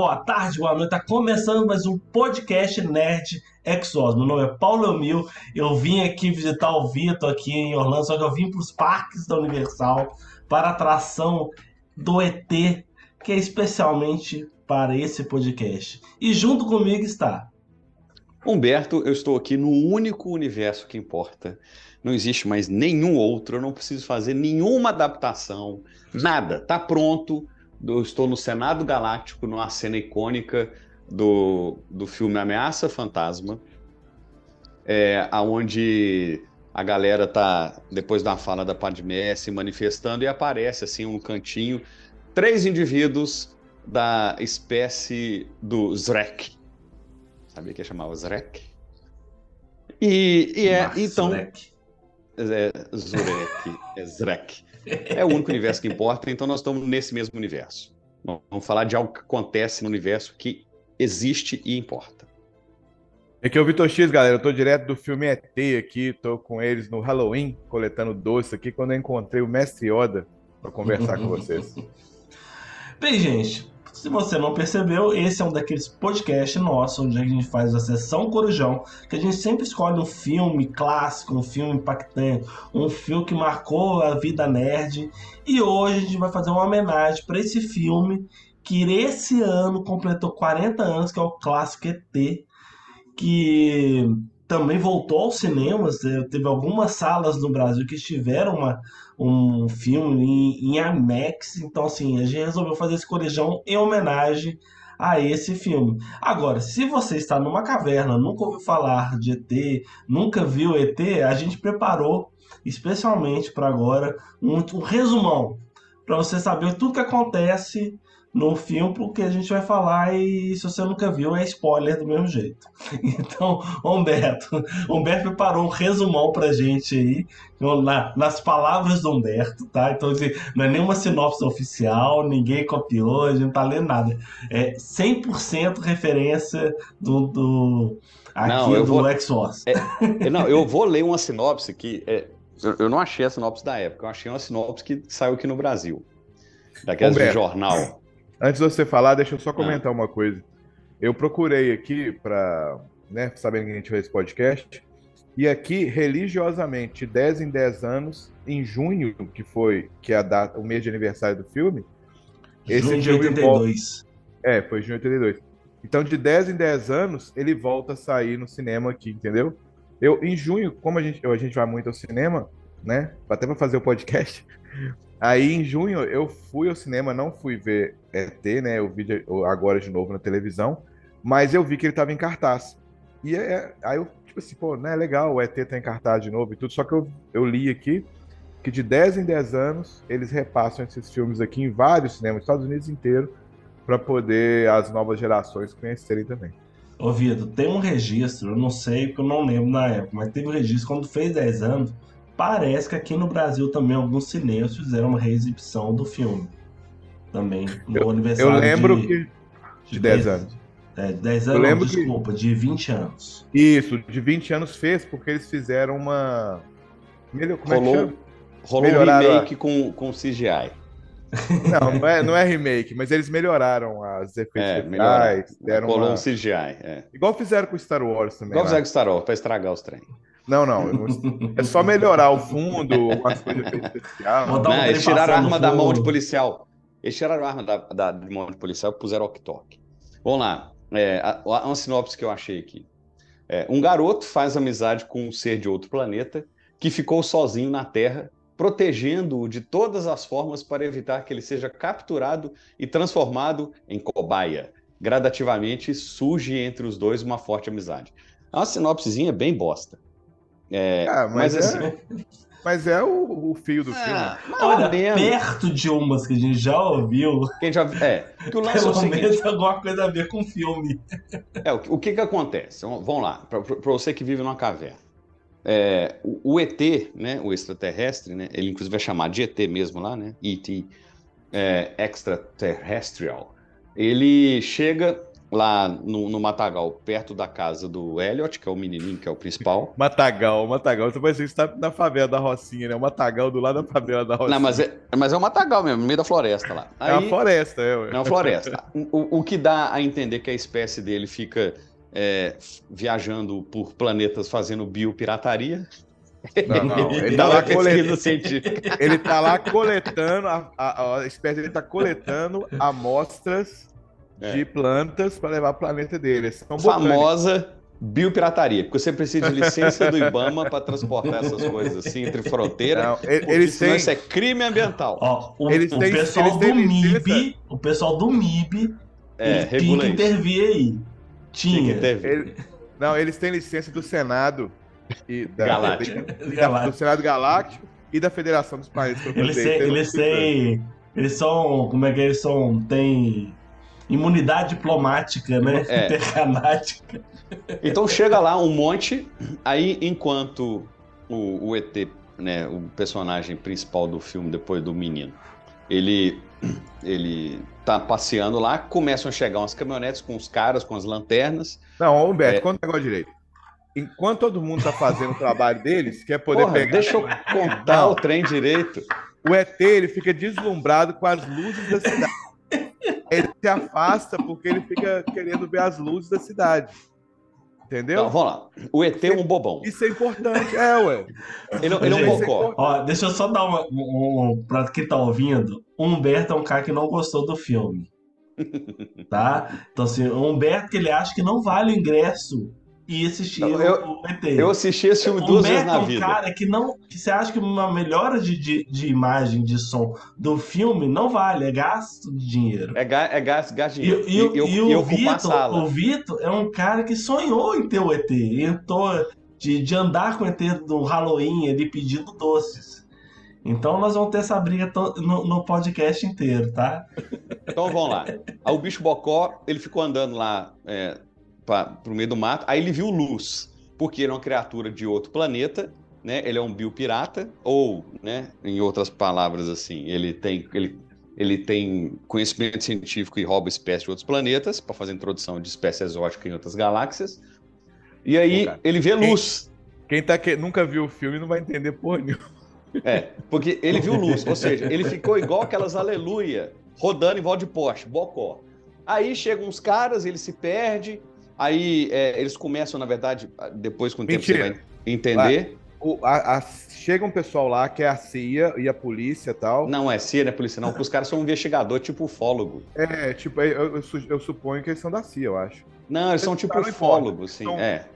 Boa tarde, boa noite. Tá começando mais um podcast Nerd Exos. Meu nome é Paulo Emil. Eu vim aqui visitar o Vitor aqui em Orlando, só que eu vim para os parques da Universal para a atração do ET, que é especialmente para esse podcast. E junto comigo está Humberto, eu estou aqui no único universo que importa. Não existe mais nenhum outro, eu não preciso fazer nenhuma adaptação, nada. Tá pronto eu estou no Senado Galáctico, numa cena icônica do, do filme Ameaça Fantasma, é, onde a galera tá, depois da fala da Padmé, se manifestando e aparece assim um cantinho, três indivíduos da espécie do Zrek. Sabia que chamava Zrek? E, e é, então... Zurek. É, Zurek, é Zrek. É o único universo que importa, então nós estamos nesse mesmo universo. Vamos falar de algo que acontece no universo que existe e importa. Aqui é o Vitor X, galera. Eu tô direto do filme ET aqui, tô com eles no Halloween, coletando doce aqui, quando eu encontrei o Mestre Yoda para conversar com vocês. Bem, gente, se você não percebeu, esse é um daqueles podcasts nossos onde a gente faz a sessão Corujão, que a gente sempre escolhe um filme clássico, um filme impactante, um filme que marcou a vida nerd. E hoje a gente vai fazer uma homenagem para esse filme que esse ano completou 40 anos, que é o clássico ET, que também voltou aos cinemas. eh, Teve algumas salas no Brasil que tiveram uma, um filme em, em IMAX. Então, assim, a gente resolveu fazer esse corujão em homenagem a esse filme. Agora, se você está numa caverna, nunca ouviu falar de ET, nunca viu ET, a gente preparou especialmente para agora um, um resumão para você saber tudo que acontece no filme, porque a gente vai falar e se você nunca viu, é spoiler do mesmo jeito. Então, Humberto, Humberto preparou um resumão pra gente aí, na- nas palavras do Humberto, tá? Então, assim, não é nenhuma sinopse oficial, ninguém copiou, a gente não tá lendo nada. É 100% referência do, do aqui Não, do vou- X-Force. É, Não, eu vou ler uma sinopse que é, eu, eu não achei a sinopse da época, eu achei uma sinopse que saiu aqui no Brasil. Daquelas de Humberto. jornal. Antes de você falar, deixa eu só comentar uma coisa. Eu procurei aqui para, né, sabendo que a gente fez esse podcast, e aqui, religiosamente, de 10 em 10 anos, em junho, que foi que é a data, o mês de aniversário do filme, esse Junho de filme 82. É, foi junho de 82. Então, de 10 em 10 anos, ele volta a sair no cinema aqui, entendeu? Eu, em junho, como a gente, a gente vai muito ao cinema, né? Até para fazer o podcast. Aí, em junho, eu fui ao cinema, não fui ver ET, né? Vi de- agora de novo na televisão, mas eu vi que ele tava em cartaz. E é, aí eu, tipo assim, pô, né? Legal, o ET tá em cartaz de novo e tudo. Só que eu, eu li aqui que de 10 em 10 anos eles repassam esses filmes aqui em vários cinemas, Estados Unidos inteiro, para poder as novas gerações conhecerem também. Ô, Vitor, tem um registro, eu não sei, porque eu não lembro na época, mas teve um registro quando fez 10 anos. Parece que aqui no Brasil também alguns cinemas fizeram uma reexibição do filme. Também, no Eu aniversário lembro de, que de 10 anos. É, 10 Eu anos, não, lembro que- desculpa, de 20 anos. Isso, de 20 anos fez porque eles fizeram uma. Melhor, como é que Rolou, chama? rolou um a- remake com, com CGI. Não, não é, não é remake, mas eles melhoraram as efeitos É, especiais, deram Rolou uma... um CGI. É. Igual fizeram com Star Wars também. Igual lá. fizeram com Star Wars, pra estragar os trem. Não, não. É só melhorar o fundo, algumas coisas um Não, eles tiraram a arma da mão de policial. Eles tiraram a arma da, da- de mão de policial e puseram ok-tok. Vamos lá. É, a, a, uma sinopse que eu achei aqui. É, um garoto faz amizade com um ser de outro planeta que ficou sozinho na Terra, protegendo-o de todas as formas para evitar que ele seja capturado e transformado em cobaia. Gradativamente surge entre os dois uma forte amizade. É uma sinopsezinha bem bosta. É, ah, mas, mas, assim, é, mas é o, o fio do ah, filme. Olha, perto de umas que a gente já ouviu. Quem já, é, que o lance Pelo é o seguinte, menos alguma coisa a ver com filme. É, o, o que que acontece? Vamos lá, para você que vive numa caverna. É, o, o, ET, né, o extraterrestre, né, ele inclusive é chamado de ET mesmo lá, né, ET, é, extraterrestrial, ele chega lá no, no, Matagal, perto da casa do Elliot, que é o menininho, que é o principal. Matagal, Matagal. Você vai que está na favela da Rocinha, né? O Matagal do lado da favela da Rocinha. Não, mas é, mas é o Matagal mesmo, no meio da floresta lá. Aí, é uma floresta, é. É uma floresta. o, o que dá a entender que a espécie dele fica é, viajando por planetas fazendo biopirataria. Não, não. Ele está lá, coletando, ele tá lá coletando, a, a, a espécie dele está coletando amostras é. de plantas para levar para o planeta dele. São Famosa biopirataria, porque você precisa de licença do IBAMA para transportar essas coisas assim entre fronteiras. Eles têm... Isso é crime ambiental. Ó, o, eles o têm, pessoal eles do MIB, o pessoal do MIB, é, tinha que intervir aí. Tinha. Ele... Não, eles têm licença do Senado e da, Galáctico. Da, do Senado Galáctico e da Federação dos Países. Eles, têm, eles têm, eles são, como é que eles são? Tem imunidade diplomática, né? É. Intercanática. Então chega lá um monte, aí enquanto o, o ET, né, o personagem principal do filme depois do menino, ele ele tá passeando lá, começam a chegar umas caminhonetes com os caras, com as lanternas. Não, Humberto, é... conta o negócio direito. Enquanto todo mundo tá fazendo o trabalho deles, quer poder Porra, pegar. Deixa eu contar o trem direito. O ET ele fica deslumbrado com as luzes da cidade ele se afasta porque ele fica querendo ver as luzes da cidade. Entendeu? Então, vamos lá. O ET é um bobão. Isso é importante, é, ué. Ele, ele é um bocó. Ó, deixa eu só dar uma, um, um, pra quem tá ouvindo. O Humberto é um cara que não gostou do filme. tá? Então, assim, o Humberto, ele acha que não vale o ingresso e assistir eu, o ET. Eu assisti esse filme duas vezes na vida. é um cara que não. que você acha que uma melhora de, de, de, imagem, de som do filme não vale, é gasto de dinheiro. É, ga, é gasto, gasto de dinheiro. E, e, e, e o, Vitor, o Vitor é um cara que sonhou em ter o ET. Entrou de, de andar com o ET do Halloween ali pedindo doces. Então nós vamos ter essa briga no, no, podcast inteiro, tá? Então vamos lá. O bicho Bocó, ele ficou andando lá é, para o meio do mato. Aí ele viu luz, porque ele é uma criatura de outro planeta, né? Ele é um biopirata, ou, né, em outras palavras assim, ele tem, ele, ele tem conhecimento científico e rouba espécies de outros planetas para fazer introdução de espécies exóticas em outras galáxias. E aí Pô, ele vê luz. Quem, quem tá que, nunca viu o filme não vai entender porra nenhuma. É, porque ele viu luz, ou seja, ele ficou igual aquelas aleluia rodando em volta de Porsche, bocó. Aí chegam uns caras, ele se perde, Aí é, eles começam, na verdade, depois com o tempo você vai entender. O, a, a, chega um pessoal lá que é a CIA e a polícia e tal. Não é CIA, não é polícia, não, porque os caras são um investigador tipo ufólogo. É, tipo, eu, eu, eu, suponho que eles são da CIA, eu acho. Não, eles, eles são tipo ufólogos, sim, então, é.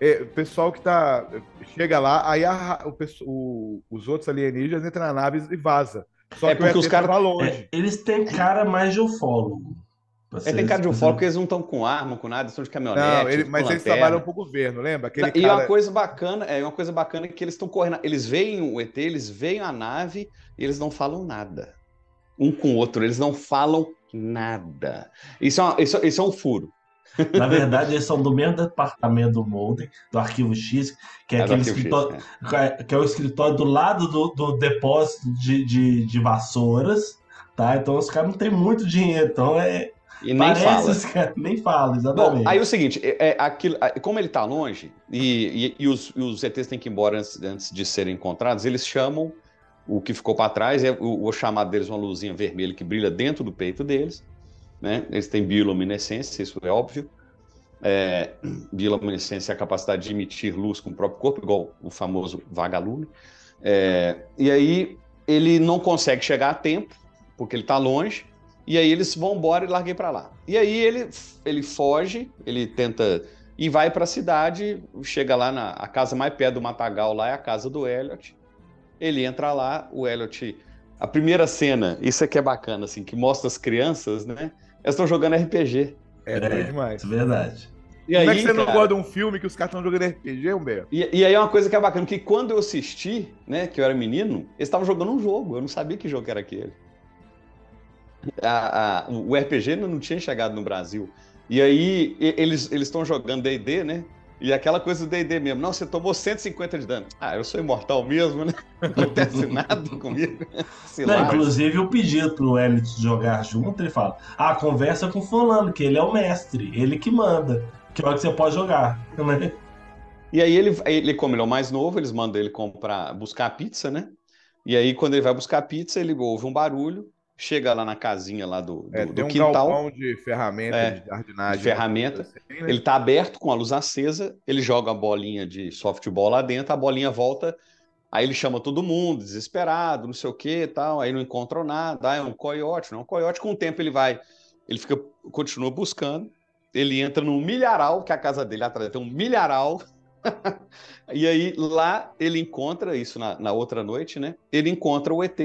é. O pessoal que tá. Chega lá, aí a, o, o, os outros alienígenas entram na nave e vaza. Só é que porque os caras. longe. É, eles têm cara mais de ufólogo. É, tem cara de ufólogo porque eles não estão com arma, com nada, estão de caminhonete. Não, ele, mas eles trabalham para o governo, lembra? Aquele e cara... uma coisa bacana, é uma coisa bacana que eles estão correndo. Eles veem o ET, eles veem a nave e eles não falam nada. Um com o outro, eles não falam nada. Isso é, uma, isso, isso é um furo. Na verdade, eles são do mesmo departamento do Molden, do Arquivo X, que é, é aquele escritório, X, é. que é o escritório do lado do, do depósito de, de, de vassouras, tá? Então os caras não têm muito dinheiro, então é, e nem Parece, fala. Cara, nem fala, exatamente. Bom, aí é o seguinte, é, é aquilo, como ele está longe, e, e, e, os, e, os, ETs têm que ir embora antes, antes, de serem encontrados, eles chamam o que ficou para trás, é o, o, chamado deles uma luzinha vermelha que brilha dentro do peito deles. Né? Eles têm bioluminescência, isso é óbvio. É, bioluminescência é a capacidade de emitir luz com o próprio corpo, igual o famoso vagalume. É, e aí ele não consegue chegar a tempo, porque ele está longe, E aí eles vão embora e larguei para lá. E aí ele, ele foge, ele tenta e vai para a cidade, chega lá na a casa mais perto do Matagal, lá é a casa do Elliot. Ele entra lá, o Elliot. A primeira cena, isso aqui é bacana, assim, que mostra as crianças, né? Elas estão jogando RPG. É, é demais. É verdade. E Como aí, é que você cara, não gosta de um filme que os caras estão jogando RPG, Humberto? E, e, aí é uma coisa que é bacana, que quando eu assisti, né, que eu era menino, eles estavam jogando um jogo, eu não sabia que jogo era aquele. A, a, o RPG não tinha chegado no Brasil. E aí eles estão jogando D&D, né? E aquela coisa do D&D mesmo. Não, você tomou 150 de dano. Ah, eu sou imortal mesmo, né? Não acontece nada comigo. Não, inclusive, eu pedi pro Elliot jogar junto, ele fala, ah, conversa com fulano, que ele é o mestre, ele que manda. Que hora que você pode jogar, né? E aí ele, ele, como ele é o mais novo, eles mandam ele comprar, buscar pizza, né? E aí, quando ele vai buscar pizza, ele ouve um barulho, chega lá na casinha lá do, do, é, tem do um quintal. galpão de ferramenta, é, de jardinagem. De ferramenta. Assim, né? Ele tá aberto com a luz acesa, ele joga a bolinha de softball lá dentro, a bolinha volta, aí ele chama todo mundo, desesperado, não sei o que tal, aí não encontram nada, ah, é um coiote, não é um coiote, com o tempo ele vai, ele fica, continua buscando, ele entra num milharal, que é a casa dele atrás tem um milharal. e aí lá ele encontra, isso na, na, outra noite, né? Ele encontra o ET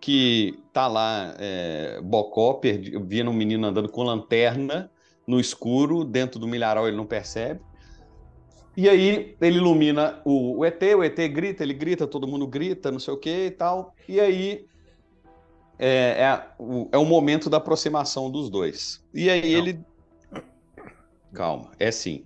que tá lá, é, Bocó, perdi, vendo um menino andando com lanterna no escuro, dentro do milharal ele não percebe. E aí ele ilumina o, o ET, o ET grita, ele grita, todo mundo grita, não sei o que e tal. E aí é, é, o, é o momento da aproximação dos dois. E aí não. ele Calma, é sim.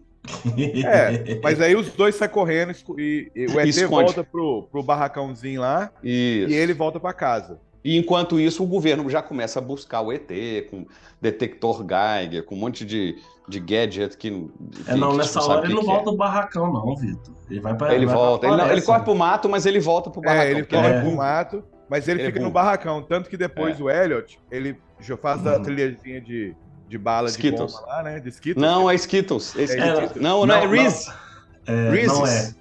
É, mas aí os dois saem correndo e, e o ET Esconde. volta pro, pro barracãozinho lá isso. e ele volta para casa. E enquanto isso, o governo já começa a buscar o ET com detector Geiger, com um monte de, de gadget que. que é, não, que nessa hora ele não volta é. pro barracão, não, Vitor. Ele vai para Ele vai volta. Ele, não, ele corre pro mato, mas ele volta pro barracão. É, ele corre é. pro mato, mas ele, ele fica é no barracão. Tanto que depois é. o Elliot, ele faz a trilhazinha de de bala Skittles. de bomba lá, né? De Skittles. Não, é Skittles. É Skittles. É, não, não, é Reese. É, não é.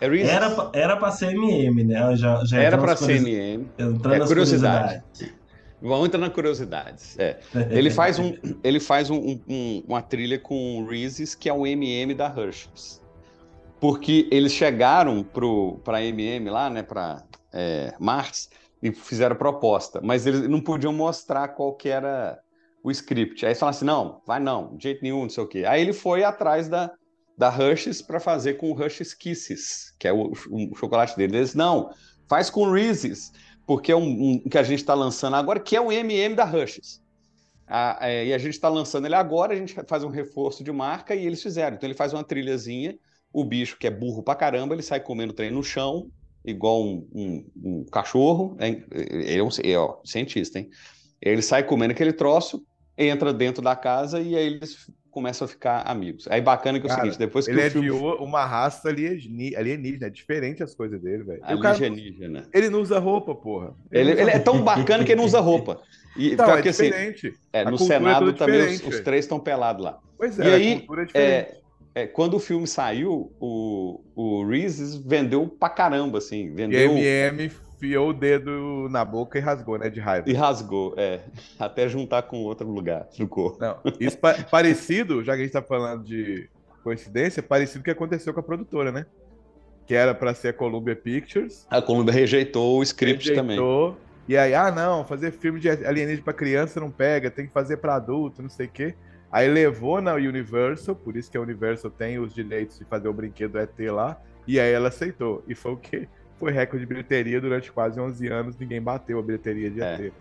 É Reese's. Era, era pra ser MM, né? Já, já era pra ser MM. Entrando é curiosidade. Vamos entrar na curiosidades. É. Ele faz, um, ele faz um, um, uma trilha com Reese's, que é o MM da Hershey's. Porque eles chegaram para a MM lá, né, para é, Mars, e fizeram proposta, mas eles não podiam mostrar qual que era o script. Aí eles falaram assim: não, vai não, de jeito nenhum, não sei o quê. Aí ele foi atrás da, da Hershey's para fazer com o Hershey's Kisses, que é o, o chocolate dele. Eles, não, faz com Reese's, porque é um, um que a gente está lançando agora, que é o MM da Hershey's. A, é, e a gente está lançando ele agora, a gente faz um reforço de marca e eles fizeram. Então ele faz uma trilhazinha, o bicho que é burro pra caramba, ele sai comendo trem no chão, igual um, um, um cachorro. Ele é um é, ó, cientista, hein? Ele sai comendo aquele troço, entra dentro da casa e aí eles começam a ficar amigos. Aí bacana que é o seguinte, depois que ele o é filme... de uma raça alienígena, é diferente as coisas dele, velho. Alienígena. Cara, ele não usa roupa, porra. Ele, ele, ele é tão bacana que ele não usa roupa. E, então, é assim, diferente. Assim, é, no é Senado também os, os, três estão pelados lá. Pois é, e aí, é, é, quando o filme saiu, o, o Reeses vendeu pra caramba, assim. Vendeu... E MM enfiou o dedo na boca e rasgou, né? De raiva. E rasgou, é. Até juntar com outro lugar do corpo. Não, isso pa parecido, já que a gente tá falando de coincidência, parecido com o que aconteceu com a produtora, né? Que era para ser a Columbia Pictures. A Columbia rejeitou o script rejeitou, também. E aí, ah, não, fazer filme de alienígena para criança não pega, tem que fazer para adulto, não sei o quê. Aí levou na Universal, por isso que a Universal tem os direitos de fazer o brinquedo ET lá, e aí ela aceitou. E foi o quê? Foi recorde de bilheteria durante quase 11 anos, ninguém bateu a bilheteria de ET. É.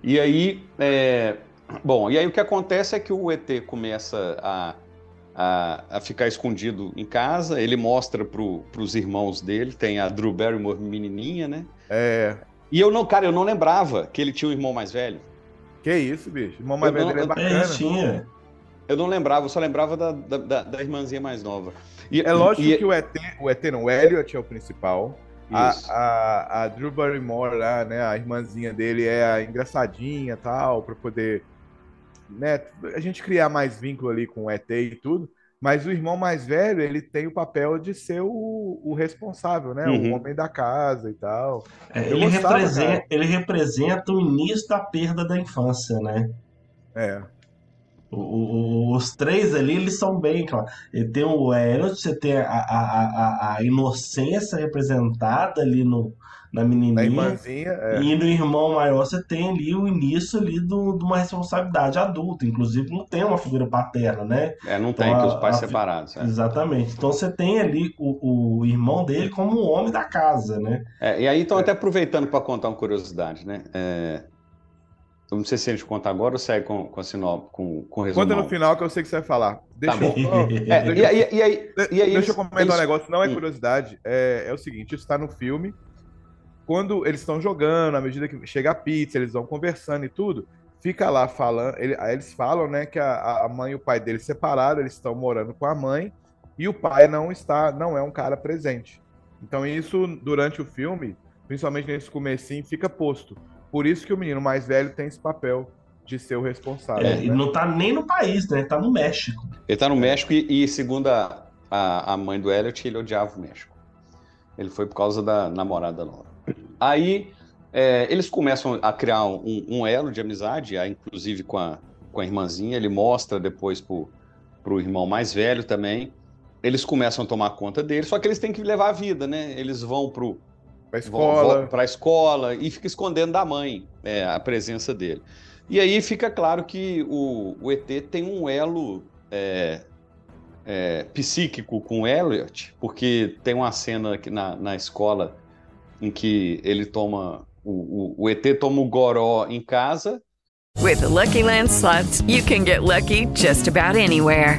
E aí, é... bom, e aí o que acontece é que o ET começa a, a, a ficar escondido em casa, ele mostra para os irmãos dele, tem a Drew Barrymore menininha, né? É. E eu não, cara, eu não lembrava que ele tinha um irmão mais velho. Que isso, bicho? O irmão mais eu velho não, é bacana. tinha. Eu não lembrava, eu só lembrava da, da, da, da irmãzinha mais nova. E, é lógico e, que o ET, o ET não, o Elliot é o principal. A, a, a, Drew Barrymore lá, né, a irmãzinha dele é a engraçadinha tal, para poder né, a gente criar mais vínculo ali com o ET e tudo. Mas o irmão mais velho, ele tem o papel de ser o, o responsável, né? Uhum. O homem da casa e tal. É, ele, gostava, representa, cara. ele representa o início da perda da infância, né? É. O- o- os três ali, eles são bem, claro. Ele tem o Elliot, você tem a, a, a, a- inocência representada ali no, na menininha. irmãzinha, é. E no irmão maior você tem ali o início ali do, de uma responsabilidade adulta. Inclusive não tem uma figura paterna, né? É, não Então, tem, que a- os pais a- separados. é. Exatamente. Então você tem ali o, o irmão dele como o homem da casa, né? É, e aí, então, até aproveitando para contar uma curiosidade, né? É, eu não sei se a gente conta agora ou segue com, com sinop, com, com o resumão. Conta no final que eu sei que você vai falar. Deixa Tá eu, É, deixa e, aí, e aí, e aí Deixa eles- eu comentar eles- um negócio, não é Hum. curiosidade, é, é o seguinte, isso está no filme. Quando eles estão jogando, à medida que chega a pizza, eles vão conversando e tudo, fica lá falando, ele- aí eles falam, né, que a, a mãe e o pai deles separaram, eles estão morando com a mãe e o pai não está, não é um cara presente. Então isso durante o filme, principalmente nesse comecinho, fica posto. Por isso que o menino mais velho tem esse papel de ser o responsável. É, né? e não tá nem no país, né? Tá no México. Ele tá no México e, e segundo a, a, a mãe do Elliot, ele odiava o México. Ele foi por causa da namorada nova. Aí é, eles começam a criar um, um elo de amizade, inclusive com a, com a irmãzinha. Ele mostra depois pro, pro irmão mais velho também. Eles começam a tomar conta dele, só que eles têm que levar a vida, né? Eles vão pro, Pra escola. para a escola e fica escondendo da mãe é, a presença dele. E aí fica claro que o, o ET tem um elo é, é, psíquico com o Elliot, porque tem uma cena aqui na, na escola em que ele toma. O, o, o ET toma o goró em casa. With the Lucky Land slots, you can get lucky just about anywhere.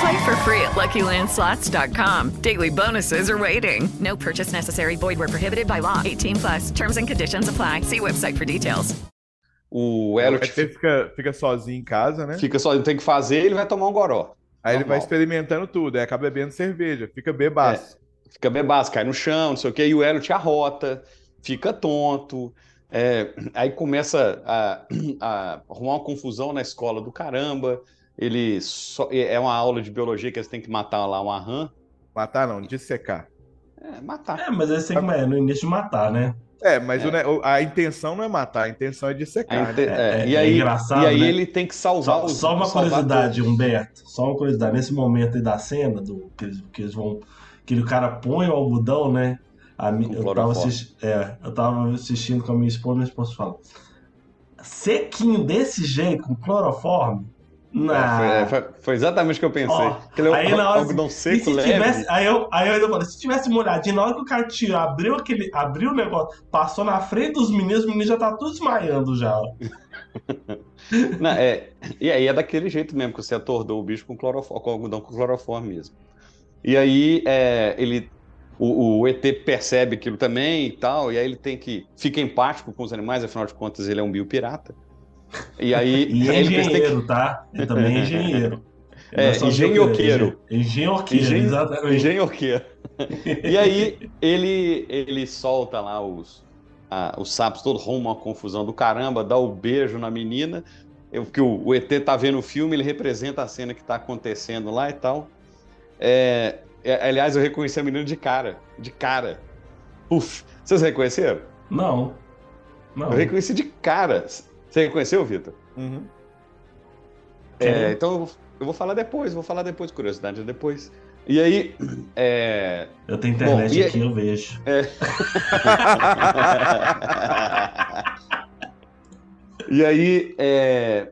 Play for free at LuckyLandSlots.com. Daily bonuses are waiting. No purchase necessary. Void where prohibited by law. 18 plus terms and conditions apply. See website for details. O Elliot fica, fica sozinho em casa, né? fica só, ele tem que fazer, ele vai tomar um goró. Aí ele vai normal. experimentando tudo, aí acaba bebendo cerveja, fica bebaço. Fica bebaço, cai no chão, não sei o quê, e o Elliot arrota, fica tonto. é, aí começa a, a arrumar uma confusão na escola do caramba. Ele só- é uma aula de biologia que eles têm que matar lá uma rã. Matar não, dissecar. É, matar. É, mas esse tem que é no início de matar, né? É, mas ne- o- a intenção não é matar, a intenção é dissecar. Aí te- né? é, é- e é aí, engraçado, e aí né? ele tem que salvar Só, os só uma curiosidade, todos. Humberto. Só uma curiosidade. Nesse momento aí da cena, do, que, eles, que eles vão. Que o cara põe o algodão, né? A, eu, tava assisti- é, eu tava assistindo com a minha esposa, minha esposa fala. Sequinho desse jeito, com cloroforme? Não. É, foi, foi- foi exatamente o que eu pensei. Ó, Aquele aí na hora, algodão seco, se leve. tivesse, aí eu, aí eu ainda falei, se tivesse molhadinho, na hora que o cara tirou, abriu aquele, abriu o negócio, passou na frente dos meninos, os meninos já tá tudo desmaiando já. Não, é, e aí é daquele jeito mesmo, que você atordou o bicho com, cloroforme, com algodão com cloroforme mesmo. E aí é, ele, o, o ET percebe aquilo também e tal, e aí ele tem que, fica empático com os animais, afinal de contas ele é um biopirata. E aí E é ele tem que- engenheiro, tá? Ele também é engenheiro. É, só engenhoqueiro. engenheiro, Engenhoqueiro, Engen- exatamente. Engenhoqueiro. E aí ele, ele solta lá os, ah, os sapos, todo rumo uma confusão do caramba, dá o beijo na menina. Eu, que o, o ET tá vendo o filme, ele representa a cena que tá acontecendo lá e tal. É, é, aliás, eu reconheci a menina de cara. De cara. Uf, vocês reconheceram? Não. Não. Eu reconheci de cara. Você reconheceu, Vitor? Uhum. É, então eu vou- falar depois, vou falar depois, curiosidade depois. E aí, é, Eu tenho internet Bom, aqui, eu vejo. e aí, é,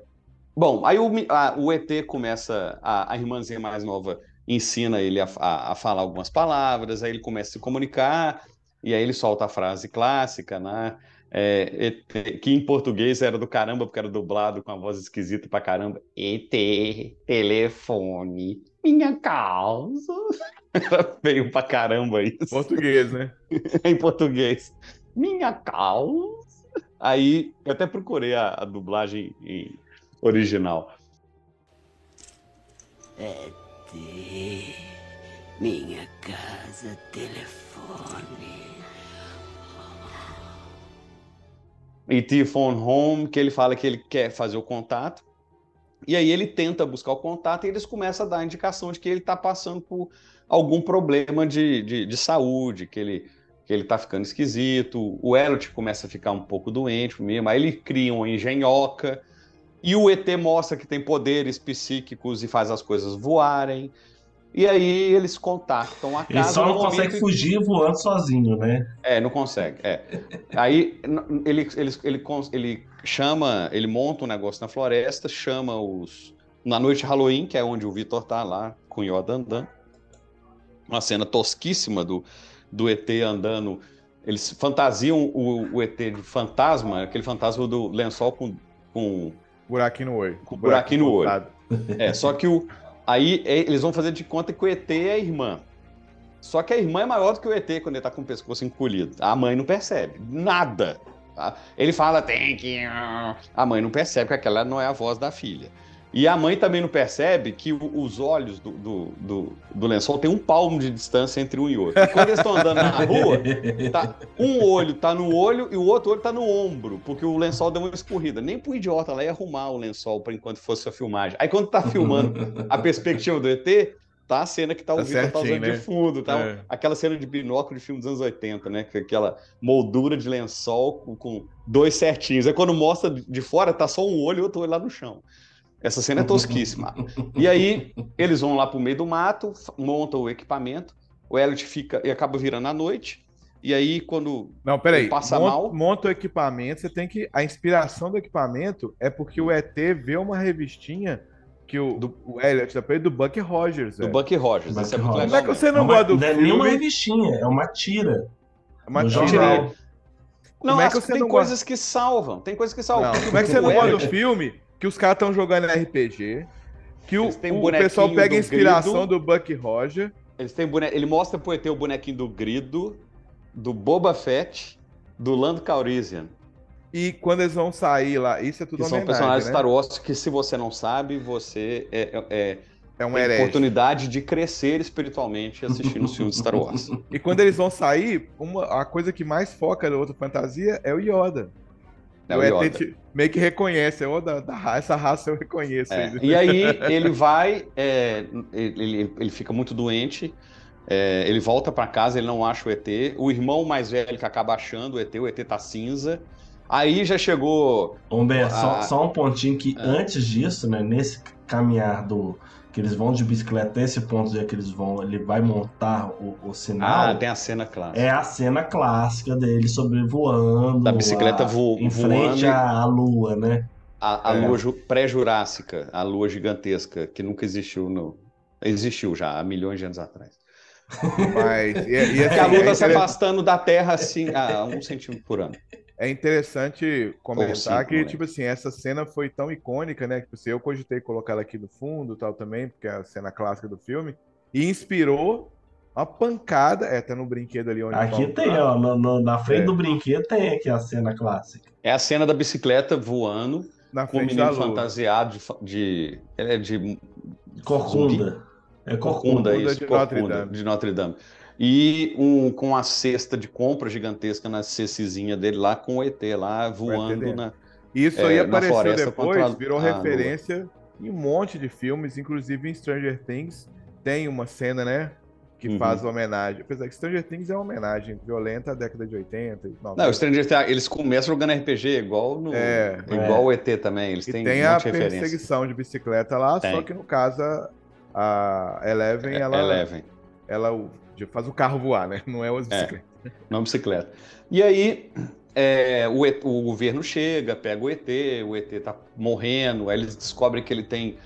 Bom, aí o, a- o ET começa, a, a irmãzinha mais nova ensina ele a, a- a falar algumas palavras, aí ele começa a se comunicar, e aí ele solta a frase clássica, né? É, ET, que em português era do caramba, porque era dublado com a voz esquisita pra caramba. ET, telefone, minha causa. Era feio pra caramba isso Português, né? em português. Minha causa. Aí eu até procurei a, a dublagem em original. É minha casa, telefone. E.T. Phone Home, que ele fala que ele quer fazer o contato. E aí ele tenta buscar o contato e eles começam a dar a indicação de que ele está passando por algum problema de, de, de saúde, que ele que ele tá ficando esquisito. O Elliot começa a ficar um pouco doente mesmo. Aí ele cria uma engenhoca. E o ET mostra que tem poderes psíquicos e faz as coisas voarem. E aí eles contactam a casa. Ele só não consegue fugir voando sozinho, né? é, não consegue. É. Aí ele, ele, ele, ele chama, ele monta um negócio na floresta, chama os. Na noite de Halloween, que é onde o Vitor tá lá com o Yoda andando. Uma cena tosquíssima do, do ET andando. Eles fantasiam o, o ET de fantasma, aquele fantasma do lençol com. com Buraquinho no olho. Com buraquinho no olho. é, só que o. Aí é, eles vão fazer de conta que o ET é a irmã. Só que a irmã é maior do que o ET quando ele tá com o pescoço encolhido. A mãe não percebe. Nada. tá? Ele fala, tem que. A mãe não percebe que aquela não é a voz da filha. E a mãe também não percebe que os olhos do, do, do, do lençol tem um palmo de distância entre um e outro. E quando eles estão andando na rua, tá, um olho tá no olho e o outro olho tá no ombro, porque o lençol deu uma escorrida. Nem pro idiota lá ia arrumar o lençol para enquanto fosse a filmagem. Aí quando tá filmando a perspectiva do ET, tá a cena que tá o Tá Vitor tá usando né? de fundo, tá? É. Aquela cena de binóculo de filme dos anos 80, né? Que- Aquela moldura de lençol com, com dois certinhos. Aí quando mostra de fora, tá só um olho e outro olho lá no chão. Essa cena é tosquíssima. E aí, eles vão lá pro meio do mato, montam o equipamento, o Elliot fica e acaba virando à noite. E aí, quando Não, peraí. passa monta, mal, monta o equipamento, você tem que. A inspiração do equipamento é porque o ET vê uma revistinha que o, Do- o Elliot da do Buck Rogers. do velho. Bucky Rogers, Bucky isso é muito Rogers. legal. Como é que você não Não, gosta do não é nenhuma revistinha, é uma tira. Uma do tira-. Não, Como é que você tem não coisas que salvam, tem coisas que salvam. Não, Porque como é que você não gosta do filme? Que os caras estão jogando RPG. Que o, um o pessoal pega a inspiração Grido. do Buck Roger. Eles têm bone... Ele mostra pro ET o bonequinho do Grido, do Boba Fett, do Lando Calrissian. E quando eles vão sair lá, isso é tudo Que são personagens né? Star Wars que, se você não sabe, você é, é, É um tem herege. oportunidade de crescer espiritualmente assistindo os filmes de Star Wars. E quando eles vão sair, uma, a coisa que mais foca na outra fantasia é o Yoda. É o o ET meio que reconhece, é o da, da raça, essa raça eu reconheço. É. E aí ele vai, é, ele, ele- fica muito doente, é, ele volta pra casa, ele não acha o ET. O irmão mais velho que acaba achando o ET, o ET tá cinza. Aí já chegou. Humberto, só, Ah. só um pontinho que antes disso, né, nesse caminhar do que eles vão de bicicleta até esse ponto de que eles vão, ele vai montar o, o sinal. Ah, tem a cena clássica. É a cena clássica dele sobrevoando. Da bicicleta a- vo- Em voando frente e- à, à lua, né? A, a É. lua ju- pré-jurássica, a lua gigantesca, que nunca existiu no. Existiu já há milhões de anos atrás. Mas, e, e Porque a assim, lua é, tá se afastando da Terra assim a um centímetro por ano. É interessante comentar que, né? tipo assim, essa cena foi tão icônica, né? Que tipo assim, eu cogitei colocar ela aqui no fundo tal também, porque é a cena clássica do filme, e inspirou uma pancada, é, tá no brinquedo ali onde Aqui tem, ó, no- no- na frente É. do brinquedo tem aqui a cena clássica. É a cena da bicicleta voando na com o da menino lua. fantasiado de, de. Ele é de. Corcunda. É Corcunda, corcunda. isso, de Corcunda, Notre Dame. de Notre Dame. E um, com a cesta de compra gigantesca na cestezinha dele lá, com o ET lá voando na. Isso é, aí apareceu depois, contra virou a lua. referência em um monte de filmes, inclusive em Stranger Things tem uma cena, né? Que Uhum. faz homenagem. Apesar que Stranger Things é uma homenagem violenta à década de 80 e 90. Não, o Stranger Things, eles começam jogando RPG igual no. É, igual o ET também. Eles E têm tem a perseguição de bicicleta lá, só Tem. que no caso a, a Eleven, É, ela, Eleven. Ela faz o carro voar, né? Não é as É. bicicletas. Não bicicleta. E aí, é, o, ET o, governo chega, pega o ET, o ET tá morrendo, aí eles descobrem que ele tem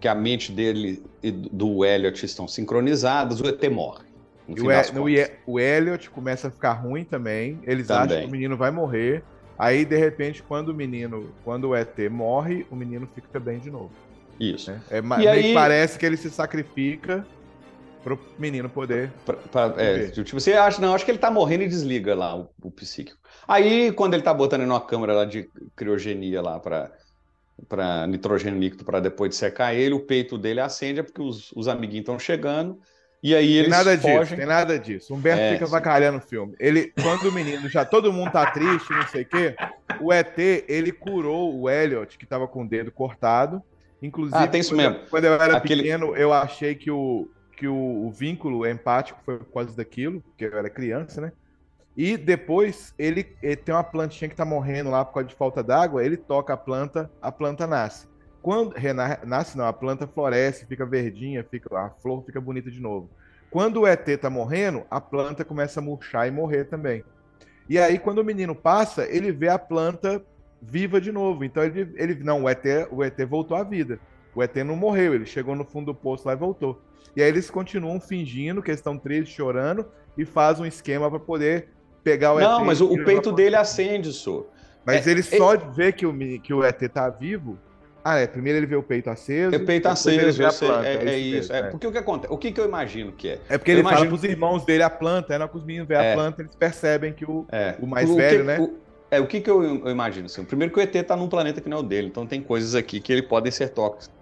que a mente dele e do Elliot estão sincronizadas, o ET morre. E o, e, o Elliot começa a ficar ruim também. Eles também. acham que o menino vai morrer. Aí, de repente, quando o menino, quando o ET morre, o menino fica bem de novo. Isso. Né? É, e aí... parece que ele se sacrifica pro menino poder. Pra, pra, é, tipo, você acha, não, acho que ele tá morrendo e desliga lá o, o psíquico. Aí, quando ele tá botando numa câmera lá de criogenia lá para para nitrogênio líquido para depois de secar ele, o peito dele acende, é porque os, os amiguinhos estão chegando. E aí eles tem nada fogem. disso, tem nada disso. Humberto é, fica vacalhando o filme. Ele, quando o menino já todo mundo tá triste, não sei o quê, o ET, ele curou o Elliot, que tava com o dedo cortado. Inclusive, ah, tem isso quando, mesmo. quando eu era Aquele... pequeno, eu achei que o, que o, o vínculo empático foi por causa daquilo, porque eu era criança, né? E depois ele, ele, tem uma plantinha que tá morrendo lá por causa de falta d'água, ele toca a planta, a planta nasce. Quando nasce não, a planta floresce, fica verdinha, fica a flor fica bonita de novo. Quando o ET tá morrendo, a planta começa a murchar e morrer também. E aí quando o menino passa, ele vê a planta viva de novo. Então ele, ele não, o ET, o ET voltou à vida. O ET não morreu, ele chegou no fundo do poço lá e voltou. E aí eles continuam fingindo que estão tristes, chorando e faz um esquema para poder pegar o não, ET. Não, mas o, o peito dele acende, só. Mas é, ele só é... vê que o, que o ET tá vivo. Ah, é. Primeiro ele vê o peito aceso. O peito aceso, eu sei, é, é, isso. É, porque o que acontece? O que, que eu imagino que é? É porque ele imagino... fala pros irmãos dele a planta, é na que os meninos veem a planta, eles percebem que o, o mais o velho, que, né? O, é, o que, que eu, eu imagino? Assim, primeiro que o ET está num planeta que não é o dele, então tem coisas aqui que ele podem ser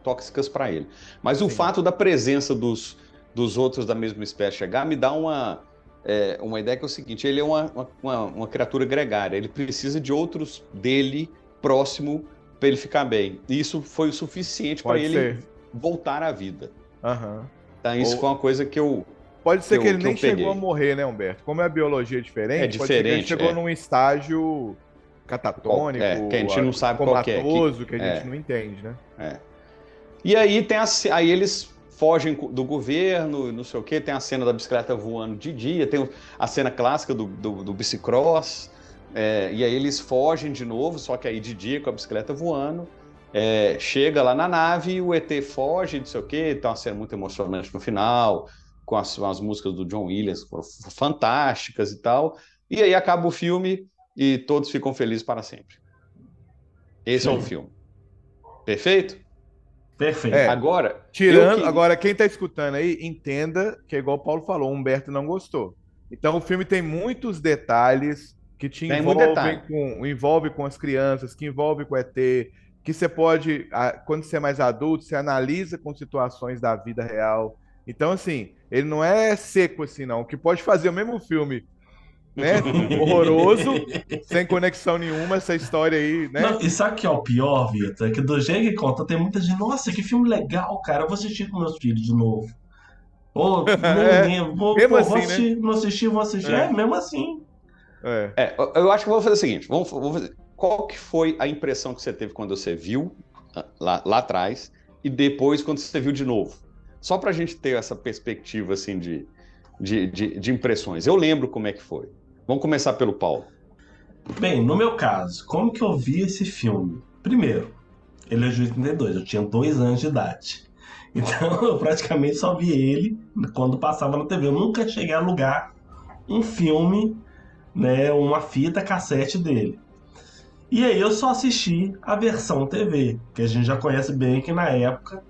tóxicas para ele. Mas Sim. o fato da presença dos, dos outros da mesma espécie chegar me dá uma, é, uma ideia que é o seguinte: ele é uma, uma, uma criatura gregária, ele precisa de outros dele próximo para ele ficar bem. E isso foi o suficiente para ele voltar à vida. Uhum. Então, isso Ou... foi uma coisa que eu. Pode ser que, que ele nem chegou a morrer, né, Humberto? Como a biologia é diferente, é diferente. ele chegou é. num estágio catatônico, é, que a gente não sabe qual que é. Que, que a gente é. não entende, né? É. E aí tem a, aí eles fogem do governo, não sei o quê, tem a cena da bicicleta voando de dia, tem a cena clássica do, do, do bicicross, é, e aí eles fogem de novo, só que aí de dia com a bicicleta voando, é, chega lá na nave, o ET foge, não sei o quê, tem uma cena muito emocionante no final, com as, as músicas do John Williams, fantásticas e tal, e aí acaba o filme e todos ficam felizes para sempre. Esse Sim. é o filme. Perfeito? Perfeito. É, agora, tirando, que... agora quem está escutando aí, entenda que é igual o Paulo falou, o Humberto não gostou. Então o filme tem muitos detalhes que te envolvem com, envolve com as crianças, que envolve com o ET, que você pode, quando você é mais adulto, você analisa com situações da vida real. Então, assim, ele não é seco assim, não. O que pode fazer o mesmo filme né? Horroroso, sem conexão nenhuma, essa história aí, né? Não, e sabe o que é o pior, Vitor? É que do jeito que conta, tem muita gente, nossa, que filme legal, cara, eu vou assistir com meus filhos de novo. Ou, é, vou, mesmo pô, assim, vou assistir, né? não assisti, vou assistir. É, é mesmo assim. É. é. eu acho que vou fazer o seguinte, vamos, vamos fazer. Qual que foi a impressão que você teve quando você viu ah, lá, lá atrás e depois quando você viu de novo? Só pra gente ter essa perspectiva, assim, de, de, de, de impressões. Eu lembro como é que foi. Vamos começar pelo Paulo. Bem, no meu caso, como que eu vi esse filme? Primeiro, ele é de 82, eu tinha dois anos de idade. Então eu praticamente só vi ele quando passava na TV. Eu nunca cheguei a alugar um filme, né, uma fita cassete dele. E aí eu só assisti a versão TV, que a gente já conhece bem que na época,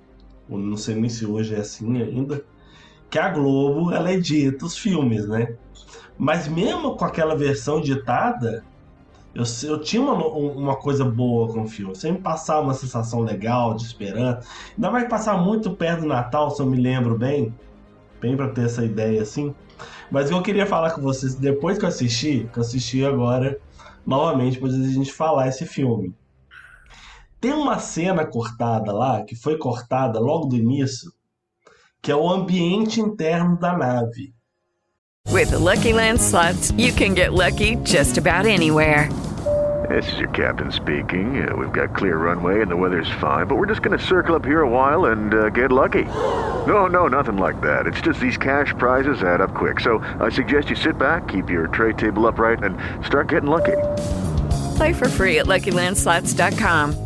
não sei nem se hoje é assim ainda, que a Globo ela edita os filmes, né? Mas mesmo com aquela versão ditada, eu, eu tinha uma, uma coisa boa com o filme. Sempre passava uma sensação legal, de esperança. Ainda mais passar muito perto do Natal, se eu me lembro bem. Bem para ter essa ideia assim. Mas eu queria falar com vocês, depois que eu assisti, que eu assisti agora, novamente, depois a gente falar esse filme. Tem uma cena cortada lá, que foi cortada logo do início, que é o ambiente interno da nave. With the Lucky Land slots, you can get lucky just about anywhere. This is your captain speaking. Uh, we've got clear runway and the weather's fine, but we're just going to circle up here a while and uh, get lucky. No, no, nothing like that. It's just these cash prizes add up quick. So I suggest you sit back, keep your tray table upright, and start getting lucky. Play for free at LuckyLandSlots.com.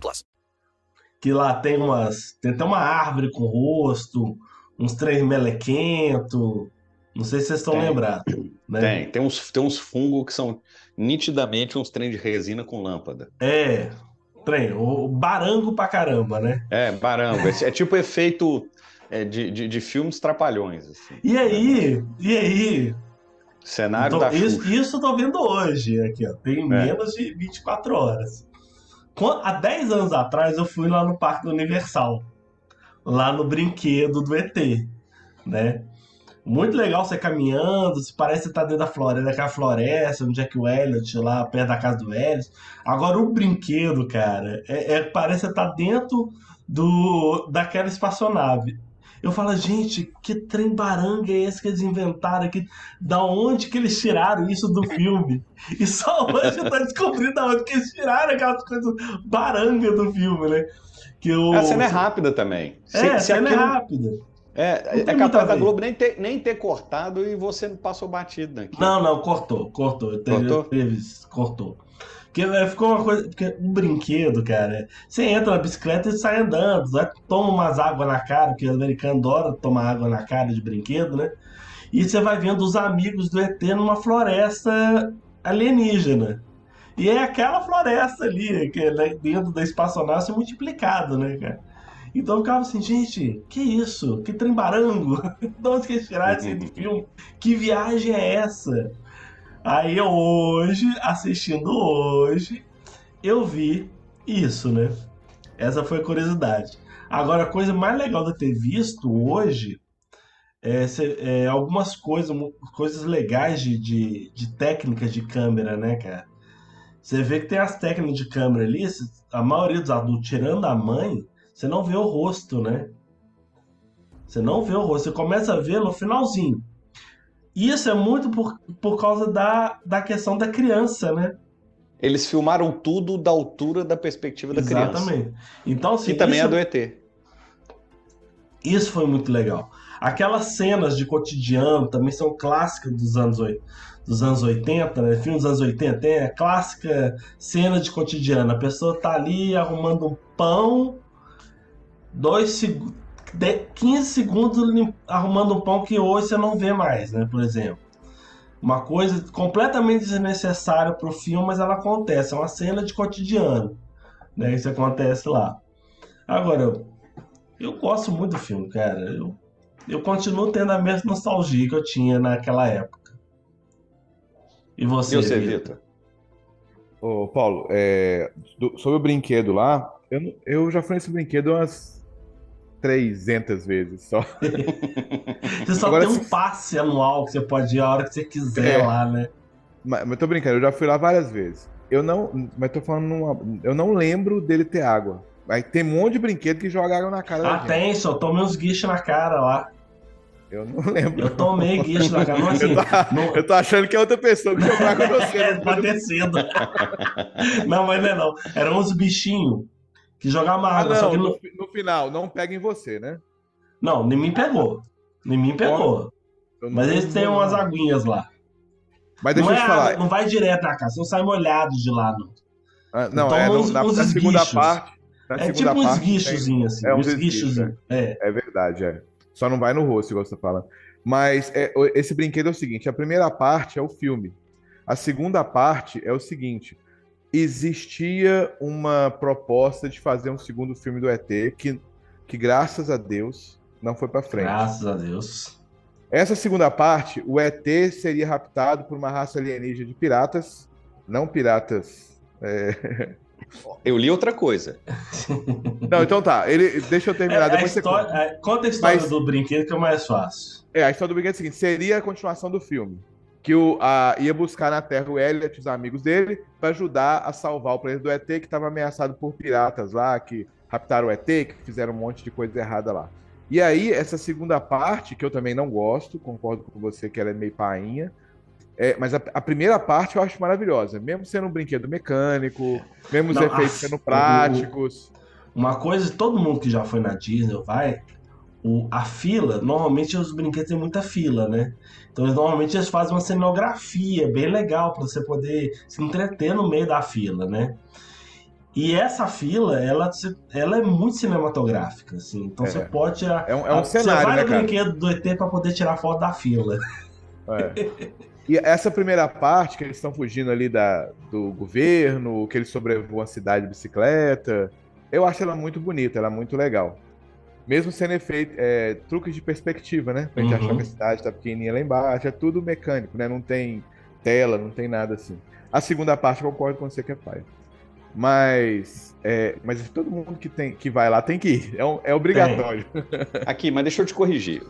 plus. Que lá tem umas. Tem até uma árvore com rosto, uns três melequento. Não sei se vocês estão lembrados. Né? Tem, tem uns, tem uns fungos que são nitidamente uns trem de resina com lâmpada. É. Trem, o barango pra caramba, né? É, baramba. É tipo efeito é, de, de, de filmes trapalhões. assim. E aí, e aí? Cenário Então, da isso, Xuxa. isso eu tô vendo hoje, aqui, ó. Tem menos de 24 horas. Há 10 anos atrás eu fui lá no Parque Universal. Lá no brinquedo do ET, né? Muito legal você caminhando, se parece você tá dentro da floresta, daquela floresta, onde é que o Elliot, lá perto da casa do Elliot. Agora o brinquedo, cara, é, é- parece você tá dentro do, daquela espaçonave. Eu falo, gente, que trem baranga é esse que eles inventaram aqui? Da onde que eles tiraram isso do filme? E só hoje eu tô descobrindo da onde que eles tiraram aquelas coisas baranga do filme, né? Que o... A cena é rápida também. É, a cena é rápida. É, Não é muito capaz da. Globo nem ter, nem ter cortado e você não passou batido naquilo. Não, não, cortou, cortou. Teve, Cortou? teve cortou. Porque é, ficou uma coisa. Porque um brinquedo, cara. Você entra na bicicleta e sai andando, né? toma umas águas na cara, porque o americano adora tomar água na cara de brinquedo, né? E você vai vendo os amigos do ET numa floresta alienígena. E é aquela floresta ali, que é né, dentro da espaçonave multiplicado, né, cara? Então eu ficava assim, gente, que isso? Que trem barango? De onde que eles tiraram do filme? Que viagem é essa? Aí hoje, assistindo hoje, eu vi isso, né? Essa foi a curiosidade. Agora, a coisa mais legal de eu ter visto hoje é, é algumas coisas, coisas legais de, de, de técnicas de câmera, né, cara? Você vê que tem as técnicas de câmera ali, a maioria dos adultos, tirando a mãe, você não vê o rosto, né? Você não vê o rosto, você começa a ver no finalzinho. Isso é muito por, por causa da, da questão da criança, né? Eles filmaram tudo da altura da perspectiva da criança. Exatamente. Então, assim, Que também isso, é do ET. isso foi muito legal. Aquelas cenas de cotidiano também são clássicas dos anos, oi- dos anos 80, né? Filmes dos anos 80 tem a clássica cena de cotidiano. A pessoa tá ali arrumando um pão, dois segundos, 15 segundos arrumando um pão que hoje você não vê mais, né? Por exemplo. Uma coisa completamente desnecessária pro filme, mas ela acontece. É uma cena de cotidiano. Né? Isso acontece lá. Agora, eu gosto muito do filme, cara. Eu, eu continuo tendo a mesma nostalgia que eu tinha naquela época. E você, E você, Vitor? Ô, Paulo, é, do- sobre o brinquedo lá, eu, eu já fui nesse brinquedo umas 300 vezes só. Você só Agora, tem um se- passe anual que você pode ir a hora que você quiser É. lá, né? Mas, mas tô brincando, eu já fui lá várias vezes. Eu não, mas tô falando, numa- eu não lembro dele ter água. Mas tem um monte de brinquedo que joga água na cara Ah, tem, só tomei uns guichos na cara lá. Eu não lembro. Eu tomei guicho na cara. Assim, Eu tô, não- eu tô achando que é outra pessoa que jogou água com você. É, pode ter sido. Não, mas não é não. Eram uns bichinhos que jogavam Ah, água, só não, que no, não... no final, não pega em você, né? Não, nem mim pegou. Nem mim pegou. Não- Mas eles têm não- umas aguinhas lá. Mas deixa não eu te é falar. não vai direto na casa, não sai molhado de lá, não. Ah, não, é, no- uns- na, uns na segunda parte. na É segunda tipo uns parte guichozinhos, assim. É uns uns esguichos, guichozinhos. É. É verdade, é. Só não vai no rosto, igual você falando. Mas é, esse brinquedo é o seguinte: a primeira parte é o filme. A segunda parte é o seguinte: existia uma proposta de fazer um segundo filme do ET que, que graças a Deus, não foi pra frente. Graças a Deus. Essa segunda parte, o ET seria raptado por uma raça alienígena de piratas, não piratas é, Eu li outra coisa. Não, então tá. Ele, deixa eu terminar. É, a depois você história- conta. é, conta a história Mas- do brinquedo que é mais fácil. É, a história do brinquedo é a seguinte: seria a continuação do filme. Que o, a, ia buscar na Terra o Elliot e os amigos dele para ajudar a salvar o planeta do ET, que estava ameaçado por piratas lá, que raptaram o ET, que fizeram um monte de coisa errada lá. E aí, essa segunda parte, que eu também não gosto, concordo com você que ela é meio painha, é, mas a, a primeira parte eu acho maravilhosa, mesmo sendo um brinquedo mecânico, mesmo os Não, efeitos sendo práticos. Uma coisa, todo mundo que já foi na Disney vai, o, a fila, normalmente os brinquedos têm muita fila, né? Então eles, normalmente eles fazem uma cenografia bem legal para você poder se entreter no meio da fila, né? E essa fila, ela, ela é muito cinematográfica, assim. Então É. você pode tirar. É um- é um você cenário, vai né, no brinquedo do ET para poder tirar foto da fila. É. E essa primeira parte, que eles estão fugindo ali da, do governo, que eles sobrevoam a cidade de bicicleta, eu acho ela muito bonita, ela é muito legal. Mesmo sendo efeito, é, truques de perspectiva, né? Pra gente Uhum. achar que a cidade tá pequenininha lá embaixo, é tudo mecânico, né? Não tem tela, não tem nada assim. A segunda parte eu concordo com você que é pai. Mas, é, mas todo mundo que, tem, que vai lá tem que ir, é, um- é obrigatório. Aqui, mas deixa eu te corrigir.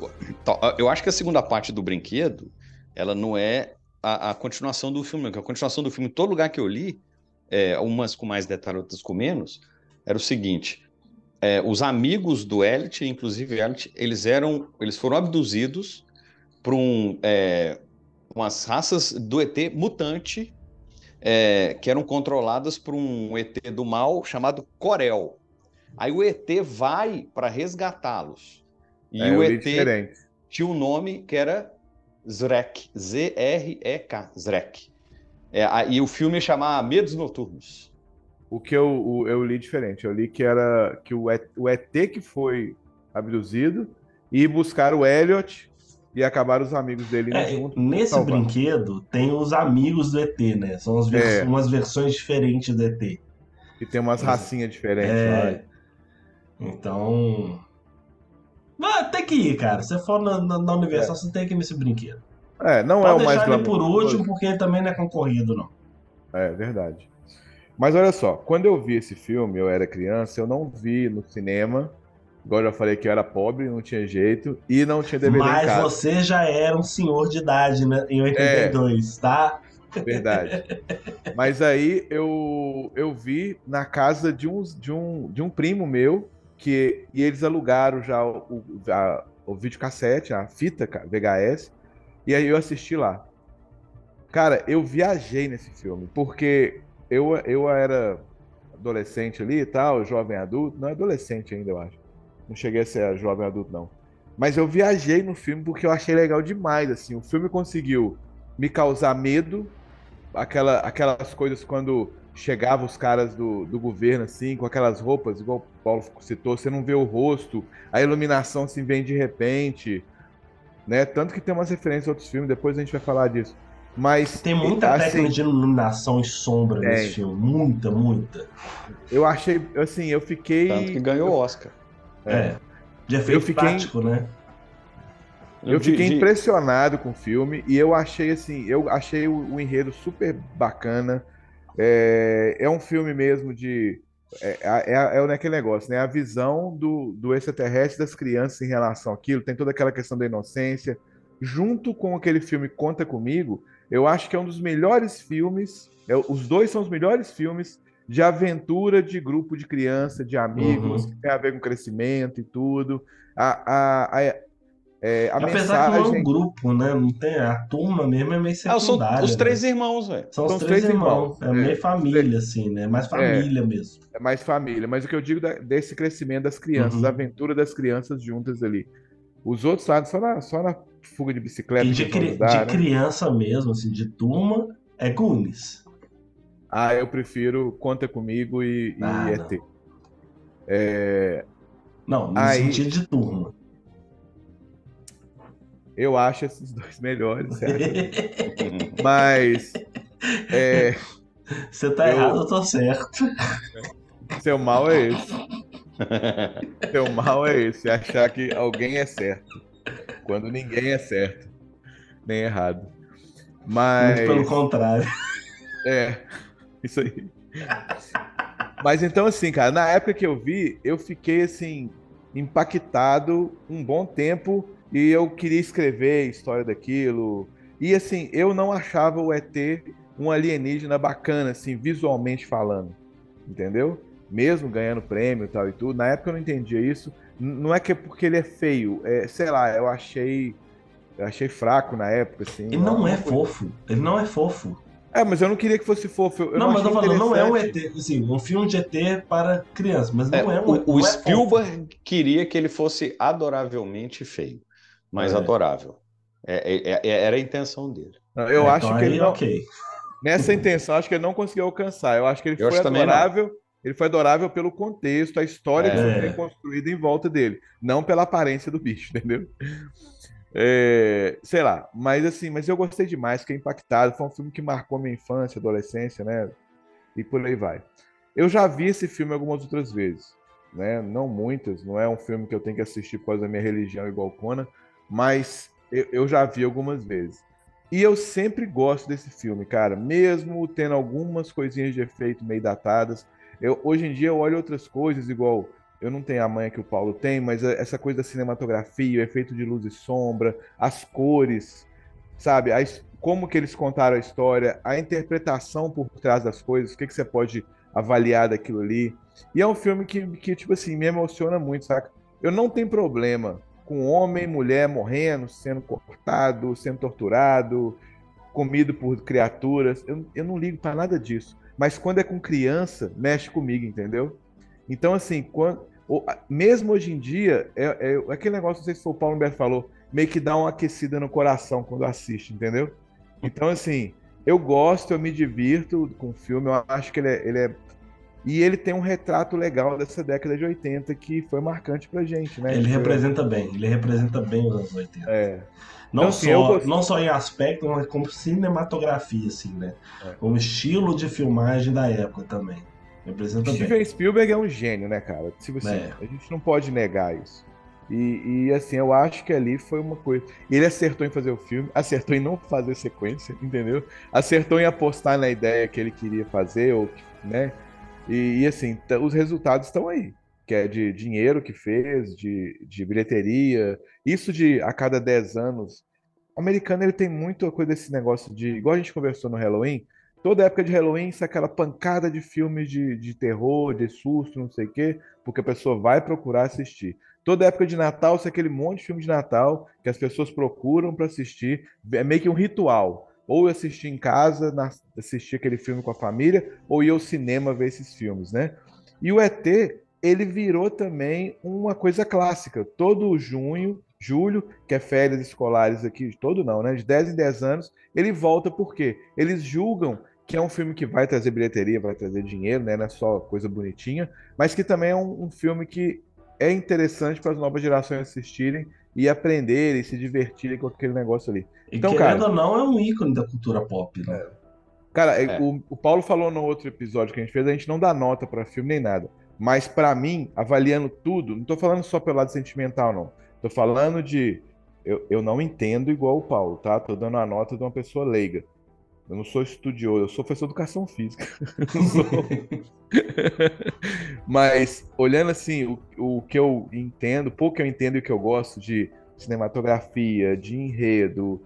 Tó, Eu acho que a segunda parte do brinquedo, ela não é a, a continuação do filme, a continuação do filme, em todo lugar que eu li, é, umas com mais detalhe, outras com menos, era o seguinte: é, os amigos do Elliot, inclusive Elliot, eles eram, eles foram abduzidos por um, é, umas raças do ET mutante é, que eram controladas por um ET do mal chamado Corel. Aí o ET vai para resgatá-los. E É, o ET diferente. tinha um nome que era Zrek, Z-R-E-K, Zrek. É, e o filme ia chamar Medos Noturnos. O que eu, eu li diferente. Eu li que era que o ET, o ET que foi abduzido e buscar o Elliot e acabaram os amigos dele É, junto. nesse brinquedo tem os amigos do ET, né? São as vers- É. umas versões diferentes do ET. E tem umas racinhas diferentes É. lá. Então. Mas tem que ir, cara. Se você for na, na, na Universal, você tem que ir nesse brinquedo. É, não Pode é o mais deixar ele por último, porque ele também não é concorrido, não. É verdade. Mas olha só, quando eu vi esse filme, eu era criança, eu não vi no cinema. Agora eu falei que eu era pobre, não tinha jeito, e não tinha DVD em Mas casa. você já era um senhor de idade né, em 82, tá? Verdade. Mas aí eu, eu vi na casa de um, de um, de um primo meu, que, e eles alugaram já o, a- o videocassete, a fita VHS, e aí eu assisti lá. Cara, eu viajei nesse filme, porque eu, eu era adolescente ali e tal, jovem adulto, não adolescente ainda, eu acho. Não cheguei a ser jovem adulto, não. Mas eu viajei no filme porque eu achei legal demais, assim. O filme conseguiu me causar medo, aquela, aquelas coisas quando chegavam os caras do, do governo, assim, com aquelas roupas, igual o Paulo citou, você não vê o rosto, a iluminação assim vem de repente, né? Tanto que tem umas referências a outros filmes, depois a gente vai falar disso. Mas Tem muita assim, técnica de iluminação e sombra Tem. nesse filme. Muita, muita. Eu achei, assim, eu fiquei. Tanto que ganhou o Oscar. É. De efeito Eu fiquei- prático, né? Eu De- fiquei de- impressionado com o filme e eu achei assim, eu achei o, o enredo super bacana. É, é um filme mesmo de é, é, é naquele negócio, né? A visão do, do extraterrestre das crianças em relação àquilo, tem toda aquela questão da inocência. Junto com aquele filme Conta Comigo, eu acho que é um dos melhores filmes. é, os dois são os melhores filmes de aventura de grupo de criança, de amigos, Uhum. que tem a ver com crescimento e tudo. A, a, a, é, a Apesar que não é mensagem. um grupo, né? Não tem, a turma mesmo é meio Ah, são secundária. os né? três irmãos, velho. São os são os três, três irmãos. irmãos. É É. meio família, assim, né? Mais família mesmo. É mais família. Mas o que eu digo da- desse crescimento das crianças, Uhum. a aventura das crianças juntas ali. Os outros lados só na, só na fuga de bicicleta. E de, cri- ajudar, de né? criança mesmo, assim, de turma, é Goonies. Ah, eu prefiro Conta Comigo e, e Ah, ET. É, Não, no Aí- sentido de turma. eu acho esses dois melhores, certo? Mas é, Você tá Eu- errado, eu tô certo. seu mal é esse. Seu mal é esse, achar que alguém é certo. Quando ninguém é certo, nem errado. Mas. Muito pelo contrário. É, isso aí. Mas então, assim, cara, na época que eu vi, eu fiquei, assim, impactado um bom tempo e eu queria escrever história daquilo. E, assim, eu não achava o ET um alienígena bacana, assim, visualmente falando. Entendeu? Mesmo ganhando prêmio e tal e tudo. Na época eu não entendia isso. Não é que é porque ele é feio, é, sei lá, eu achei. Eu achei fraco na época, assim. Ele não é fofo. Ele não é fofo. É, mas eu não queria que fosse fofo. Eu não, mas eu falando, não é um ET, assim, um filme de ET para criança, mas não é, um o, o é Spielberg queria que ele fosse adoravelmente feio, mas É. adorável. É- é- é- era a intenção dele. Não, Eu É, acho então que ele não, ok. nessa intenção, acho que ele não conseguiu alcançar. Eu acho que ele Eu foi adorável. Ele foi adorável pelo contexto, a história que É. foi bem construída em volta dele, não pela aparência do bicho, entendeu? É, sei lá, mas assim, mas eu gostei demais, fiquei impactado. Foi um filme que marcou minha infância, adolescência, né? E por aí vai. Eu já vi esse filme algumas outras vezes, né? Não muitas, não é um filme que eu tenho que assistir por causa da minha religião igual Conan, mas eu, eu já vi algumas vezes. E eu sempre gosto desse filme, cara, mesmo tendo algumas coisinhas de efeito meio datadas. Eu, hoje em dia eu olho outras coisas, igual eu não tenho a manha que o Paulo tem, mas a- essa coisa da cinematografia, o efeito de luz e sombra, as cores, sabe? A his- como que eles contaram a história, a interpretação por trás das coisas, o que, que você pode avaliar daquilo ali. E é um filme que, que, tipo assim, me emociona muito, saca? Eu não tenho problema com homem e mulher morrendo, sendo cortado, sendo torturado, comido por criaturas. Eu, eu não ligo para nada disso. Mas quando é com criança, mexe comigo, entendeu? Então, assim, quando, mesmo hoje em dia, é, é aquele negócio, não sei se o Paulo Humberto falou, meio que dá uma aquecida no coração quando assiste, entendeu? Então, assim, eu gosto, eu me divirto com o filme, eu acho que ele é, ele é- E ele tem um retrato legal dessa década de 80 que foi marcante pra gente, né? Ele Foi- representa bem, ele representa bem os anos 80. É. Não, Então, assim, só, gost- não só em aspecto, mas como cinematografia, assim, né? É. Como estilo de filmagem da época também. Representa bem. Steven Spielberg é um gênio, né, cara? Tipo assim, É. a gente não pode negar isso. E, e, assim, eu acho que ali foi uma coisa. Ele acertou em fazer o filme, acertou em não fazer sequência, entendeu? Acertou em apostar na ideia que ele queria fazer, ou, né? E, e, assim, os resultados estão aí. Que é de dinheiro que fez, de, de bilheteria. Isso de a cada 10 anos. O americano ele tem muito a coisa desse negócio de. Igual a gente conversou no Halloween, toda época de Halloween isso é aquela pancada de filmes de, de terror, de susto, não sei o quê, porque a pessoa vai procurar assistir. Toda época de Natal isso é aquele monte de filme de Natal que as pessoas procuram para assistir. É meio que um ritual. Ou eu em casa, na- assistir aquele filme com a família, ou ir ao cinema ver esses filmes, né? E o ET, ele virou também uma coisa clássica. Todo junho, julho, que é férias escolares aqui, todo não, né? De 10 em 10 anos, ele volta por quê? Eles julgam que é um filme que vai trazer bilheteria, vai trazer dinheiro, né? Não é só coisa bonitinha, mas que também é um, um filme que é interessante para as novas gerações assistirem e aprenderem, se divertirem com aquele negócio ali. E Então, querendo cara, ou não, é um ícone da cultura pop, né? Cara, É. o, o Paulo falou no outro episódio que a gente fez, a gente não dá nota pra filme nem nada. Mas pra mim, avaliando tudo, não tô falando só pelo lado sentimental, não. Tô falando de. Eu, eu não entendo igual o Paulo, tá? Tô dando a nota de uma pessoa leiga. Eu não sou estudioso, eu sou professor de educação física. Mas, olhando assim, o, o que eu entendo, pouco que eu entendo e o que eu gosto de cinematografia, de enredo,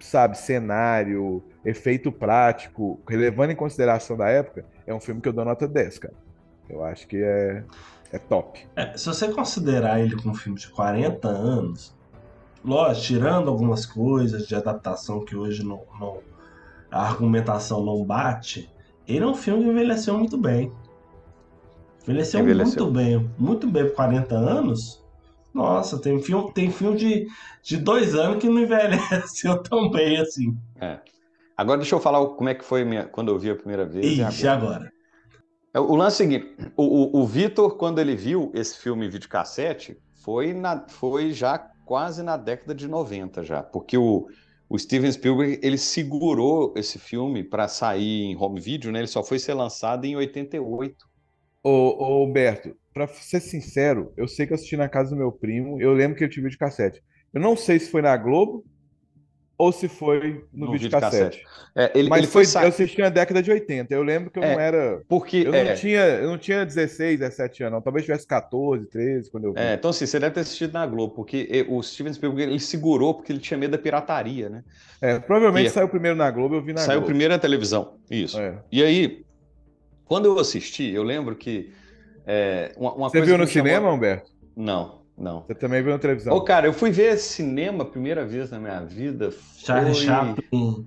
sabe, cenário, efeito prático, levando em consideração da época, é um filme que eu dou nota 10, cara. Eu acho que é, é top. É, se você considerar ele como um filme de 40 anos, lógico, tirando algumas coisas de adaptação que hoje não, não- a argumentação não bate, ele é um filme que envelheceu muito bem. Envelheceu, Envelheceu. muito bem, muito bem por 40 anos. Nossa, tem filme, tem filme de, de dois anos que não envelheceu tão bem assim. É. Agora deixa eu falar como é que foi minha- quando eu vi a primeira vez. e Ixi, agora. É, O lance é o seguinte: o, o, o Vitor, quando ele viu esse filme videocassete, foi, na, foi já quase na década de 90 já, porque o, o Steven Spielberg ele segurou esse filme para sair em home video, né? Ele só foi ser lançado em 88. Ô, ô Humberto, pra ser sincero, eu sei que eu assisti na casa do meu primo, eu lembro que ele tinha vídeo cassete. Eu não sei se foi na Globo ou se foi no, No videocassete. videocassete. É, ele- Mas ele foi, foi eu assisti na década de 80. Eu lembro que eu É, não era. porque, eu, não é. tinha, eu não tinha 16, 17 anos, não. Talvez tivesse 14, 13 quando eu vi. É, então assim, você deve ter assistido na Globo, porque o Steven Spielberg ele segurou porque ele tinha medo da pirataria, né? É, provavelmente E- saiu primeiro na Globo, eu vi na Saiu Globo. primeiro na televisão, isso. É. E aí, quando eu assisti, eu lembro que é, uma, uma Você coisa viu no me chamou- cinema, Humberto? Não, não. Você também viu na televisão? Ô, cara, eu fui ver cinema a primeira vez na minha vida. Charlie foi- Chaplin.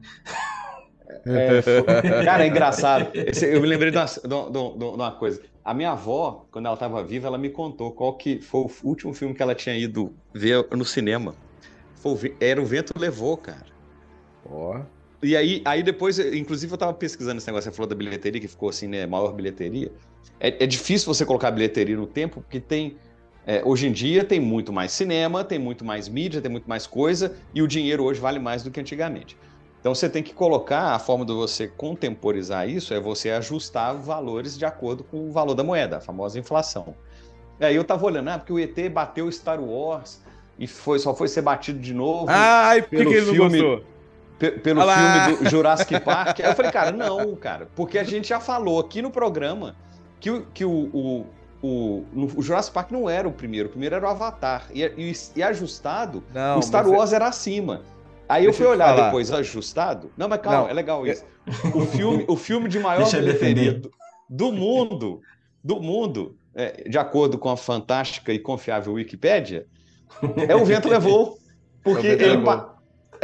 É, foi- Cara, é engraçado. Esse- Eu me lembrei de uma, de uma- de uma- de uma coisa. A minha avó, quando ela estava viva, ela me contou qual que foi o último filme que ela tinha ido ver no cinema. Foi Era o Vento Levou, cara. Ó. E aí, aí depois, inclusive eu tava pesquisando esse negócio, você falou da bilheteria, que ficou assim, né, maior bilheteria. É, é difícil você colocar bilheteria no tempo, porque tem, é, hoje em dia tem muito mais cinema, tem muito mais mídia, tem muito mais coisa, e o dinheiro hoje vale mais do que antigamente. Então você tem que colocar, a forma de você contemporizar isso é você ajustar valores de acordo com o valor da moeda, a famosa inflação. E aí eu tava olhando, ah, porque o ET bateu Star Wars e foi, só foi ser batido de novo. Ai, por que ele não filme- gostou? pe- pelo Olha lá. filme do Jurassic Park. Aí eu falei, cara, não, cara, porque a gente já falou aqui no programa que, o- que o, o, o, o Jurassic Park não era o primeiro, o primeiro era o Avatar. E, e- e ajustado, Não, o Star é- Wars era acima. Aí eu Deixa fui eu te olhar depois ajustado. Não, mas calma, Não, é legal isso. O filme, o filme de maior bilheteria do, do mundo, do mundo, é, de acordo com a fantástica e confiável Wikipédia, é o Vento Levou. Porque É Vento ele Levou. pa-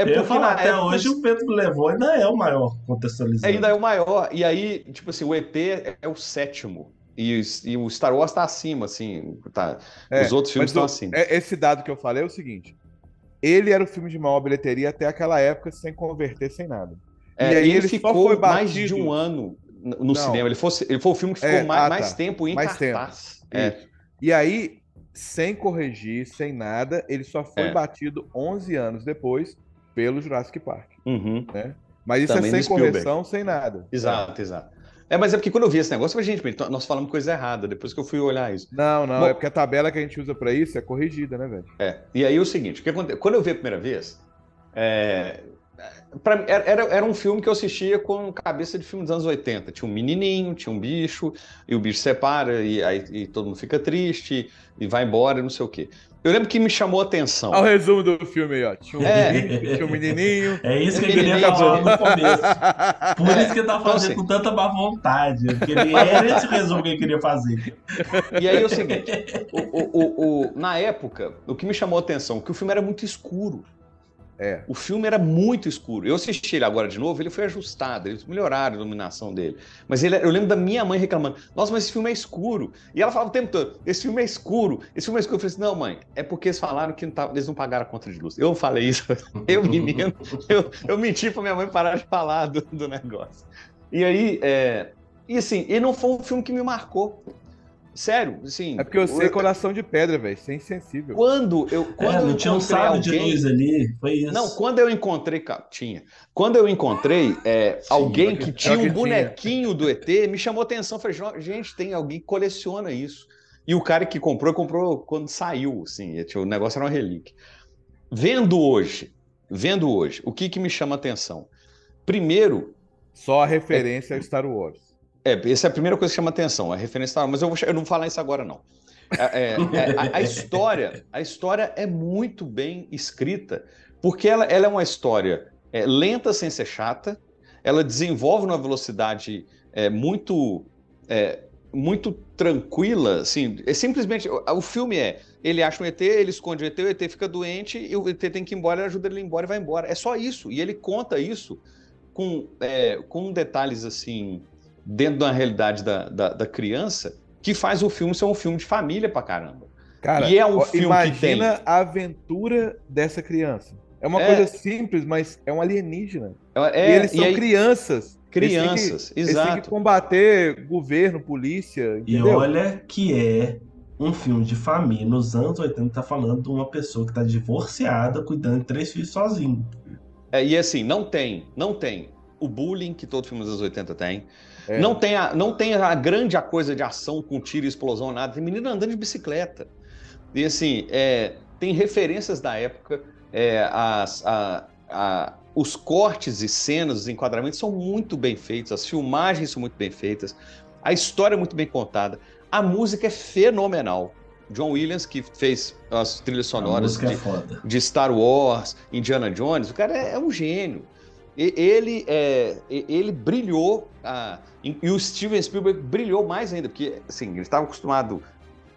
é porque falar, na até época hoje o Pedro levou ainda é o maior contextualizado. ainda é o maior. E aí, tipo assim, o ET é o sétimo. E, e o Star Wars tá acima, assim. Tá, É, os outros filmes estão acima. é- Esse dado que eu falei é o seguinte: ele era o filme de maior bilheteria até aquela época, sem converter, sem nada. É, e aí ele, ele, só ficou foi mais de um ano no Não. cinema. Ele, fosse, ele foi o filme que ficou É, mais, ah, mais tá. tempo em Mais tempo. cartaz. É. Isso. E aí, sem corrigir, sem nada, ele só foi É. batido 11 anos depois pelo Jurassic Park, Uhum. né? Mas isso Também é sem correção, sem nada. Exato, exato. É, mas é porque quando eu vi esse negócio, eu falei, gente, então nós falamos coisa errada, depois que eu fui olhar isso. Não, não, Bom- é porque a tabela que a gente usa pra isso é corrigida, né, velho? É. E aí o seguinte, o que aconte- quando eu vi a primeira vez, é, pra era, era- um filme que eu assistia com cabeça de filme dos anos 80. Tinha um menininho, tinha um bicho, e o bicho separa, e aí e todo mundo fica triste, e vai embora, e não sei o quê. Eu lembro que me chamou a atenção. Olha o resumo do filme aí, ó. Tinha um, É. menininho, tinha um menininho. É isso que É eu queria falar no começo. Por É, isso que ele tá então, fazendo assim- com tanta má vontade. Porque ele era esse resumo que ele queria fazer. E aí é o seguinte, o, o- o- o- na época, o que me chamou a atenção, que o filme era muito escuro. É. O filme era muito escuro. Eu assisti ele agora de novo, ele foi ajustado, eles melhoraram a iluminação dele. Mas ele, eu lembro da minha mãe reclamando: Nossa, mas esse filme é escuro. E ela falava o tempo todo: Esse filme é escuro, esse filme é escuro. Eu falei assim: Não, mãe, é porque eles falaram que não tava- eles não pagaram a conta de luz. Eu falei isso, eu, menino, eu, eu menti pra minha mãe parar de falar do, do negócio. E aí, é, e assim, e não foi um filme que me marcou. Sério, assim. É porque eu sei eu- coração de pedra, velho. Sem insensível. Quando eu. Quando É, eu não tinha um sábio de alguém- luz ali. Foi isso. não, quando eu encontrei. Tinha. Quando eu encontrei é, alguém que pior tinha que um tinha. bonequinho do ET, me chamou a atenção. Falei, "Jo- gente, tem alguém que coleciona isso. E o cara que comprou, comprou quando saiu, assim. O negócio era uma relíquia. Vendo hoje, vendo hoje, o que, que me chama a atenção? Primeiro, Só a referência ao Star Wars. É, essa é a primeira coisa que chama atenção, a referência. Mas eu, vou, eu não vou falar isso agora, não. É, é, é, a, a história, a história é muito bem escrita, porque ela, ela é uma história é, lenta sem ser chata, ela desenvolve numa velocidade é, muito é, muito tranquila, assim, é simplesmente o, filme é ele acha um ET, ele esconde o ET, o ET fica doente e o ET tem que ir embora, ele ajuda ele embora e vai embora. É só isso. E ele conta isso com, com detalhes assim dentro da realidade da, da, da criança que faz o filme ser um filme de família pra caramba. Cara, e é um ó, filme imagina que tem. a aventura dessa criança. É uma É. coisa simples, mas é um alienígena. É, e eles são e aí- crianças. Crianças, eles têm que, Eles têm exato. que combater governo, polícia, E entendeu? olha que é um filme de família. Nos anos 80 tá falando de uma pessoa que tá divorciada, cuidando de três filhos sozinho. É, e assim, não tem, não tem o bullying que todo filme dos anos 80 tem. É. Não, tem a, não tem a grande a coisa de ação com tiro e explosão, nada. Tem menino andando de bicicleta. E assim, é, tem referências da época, é, as- a, a, os cortes e cenas, os enquadramentos são muito bem feitos, as filmagens são muito bem feitas, a história é muito bem contada, a música é fenomenal. John Williams, que fez as trilhas sonoras é de, foda. de Star Wars, Indiana Jones, o cara é, é um gênio. Ele, é, ele brilhou, ah, e o Steven Spielberg brilhou mais ainda, porque assim, ele estava acostumado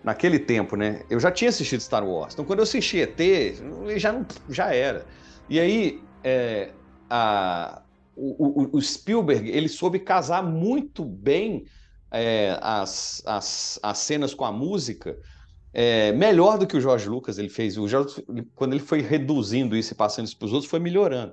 naquele tempo, né? Eu já tinha assistido Star Wars, então quando eu assisti ET, ele já, não, já era. E aí, é, a- o, o- o Spielberg, ele soube casar muito bem é, as, as, as cenas com a música, é, melhor do que o George Lucas ele fez. O quando ele foi reduzindo isso e passando isso para os outros, foi melhorando.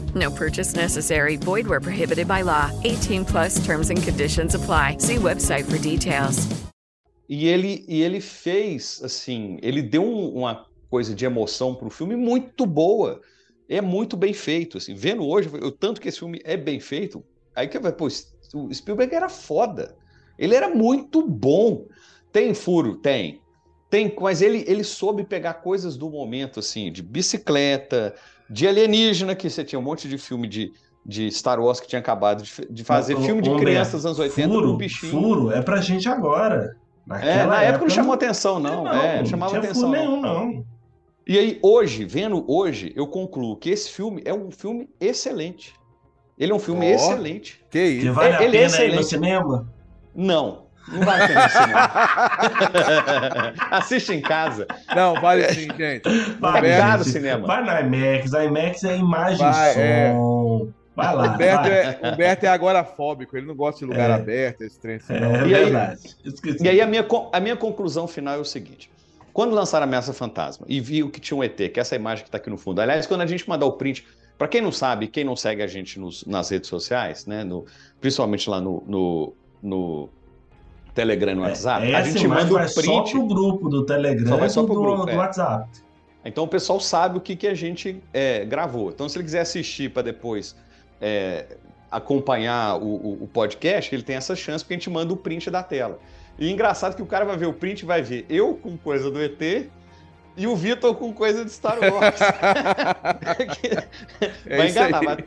No purchase necessary. Void where prohibited by law. 18 plus terms and conditions apply. See website for details. E ele, e ele fez, assim, ele deu um- uma coisa de emoção para o filme muito boa. É muito bem feito, assim. Vendo hoje, o tanto que esse filme é bem feito, aí que vai, pô, o Spielberg era foda. Ele era muito bom. Tem furo? Tem. Tem, mas ele, ele soube pegar coisas do momento, assim, de bicicleta, de alienígena, que você tinha um monte de filme de, de Star Wars que tinha acabado de, de fazer filme de ô, crianças dos anos 80 furo, com bichinho. Furo é pra gente agora. É, na época não chamou não- atenção, não. Não, é, não não chamava tinha atenção. furo não. nenhum, não. E aí, hoje, vendo hoje, eu concluo que esse filme é um filme excelente. Ele é um filme Ó, excelente. Que isso? Que vale a ele é pena ir no excelente. cinema? Não, não vai ter no cinema. Assiste em casa. Não, vale sim, gente. Vai, É caro o cinema. Vai na IMAX. A IMAX é imagem Vai, e é. som. Vai lá. Humberto vai. é, Humberto é agorafóbico, ele não gosta de lugar É. aberto, esse trem assim, É, não. E aí- verdade. Esqueci. E aí, a minha, a minha conclusão final é o seguinte. Quando lançaram Ameaça Fantasma e viu que tinha um ET, que é essa imagem que está aqui no fundo. Aliás, quando a gente mandar o print, para quem não sabe, quem não segue a gente nos- nas redes sociais, né, no- principalmente lá no, no, no Telegram e no WhatsApp, a Essa gente manda vai o só print. pro grupo do Telegram Só vai só pro do, grupo, do é. WhatsApp. Então o pessoal sabe o que, que a gente é, gravou. Então, se ele quiser assistir para depois é, acompanhar o, o- o podcast, ele tem essa chance, porque a gente manda o print da tela. E engraçado que o cara vai ver o print e vai ver eu com coisa do ET e o Vitor com coisa de Star Wars. É vai enganar. mas-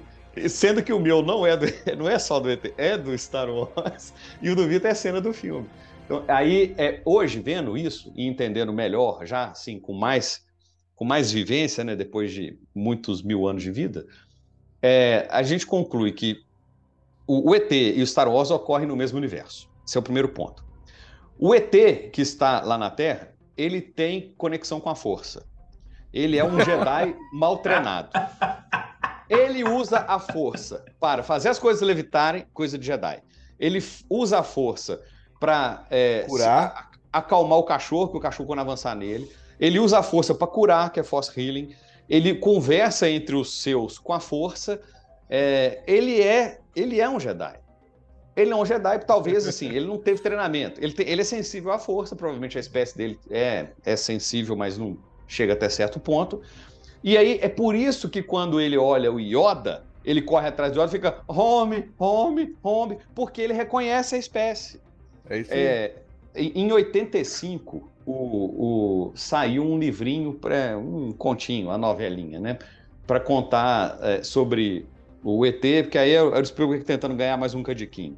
Sendo que o meu não é, do, não é só do ET, é do Star Wars. E o do Vitor é cena do filme. Então, aí, é, hoje, vendo isso e entendendo melhor, já assim, com mais, com mais vivência, né, depois de muitos mil anos de vida, é, a gente conclui que o, o ET e o Star Wars ocorrem no mesmo universo. Esse é o primeiro ponto. O ET que está lá na Terra, ele tem conexão com a Força. Ele é um Jedi mal treinado. Ele usa a Força para fazer as coisas levitarem, coisa de Jedi. Ele usa a Força para Curar. acalmar o cachorro, que o cachorro quando avançar nele. Ele usa a Força para curar, que é Force Healing. Ele conversa entre os seus com a Força. É, ele é ele é um Jedi. Ele é um Jedi, talvez assim, ele não teve treinamento. Ele, tem- ele é sensível à força, provavelmente a espécie dele é, é sensível, mas não chega até certo ponto. E aí é por isso que quando ele olha o Yoda, ele corre atrás do Yoda e fica home, home, home, porque ele reconhece a espécie. É isso aí. É, em em 85, o, o- saiu um livrinho, pra, um continho, uma novelinha, né? Para contar é, sobre o ET, porque aí era o Spielberg tentando ganhar mais um cadiquinho.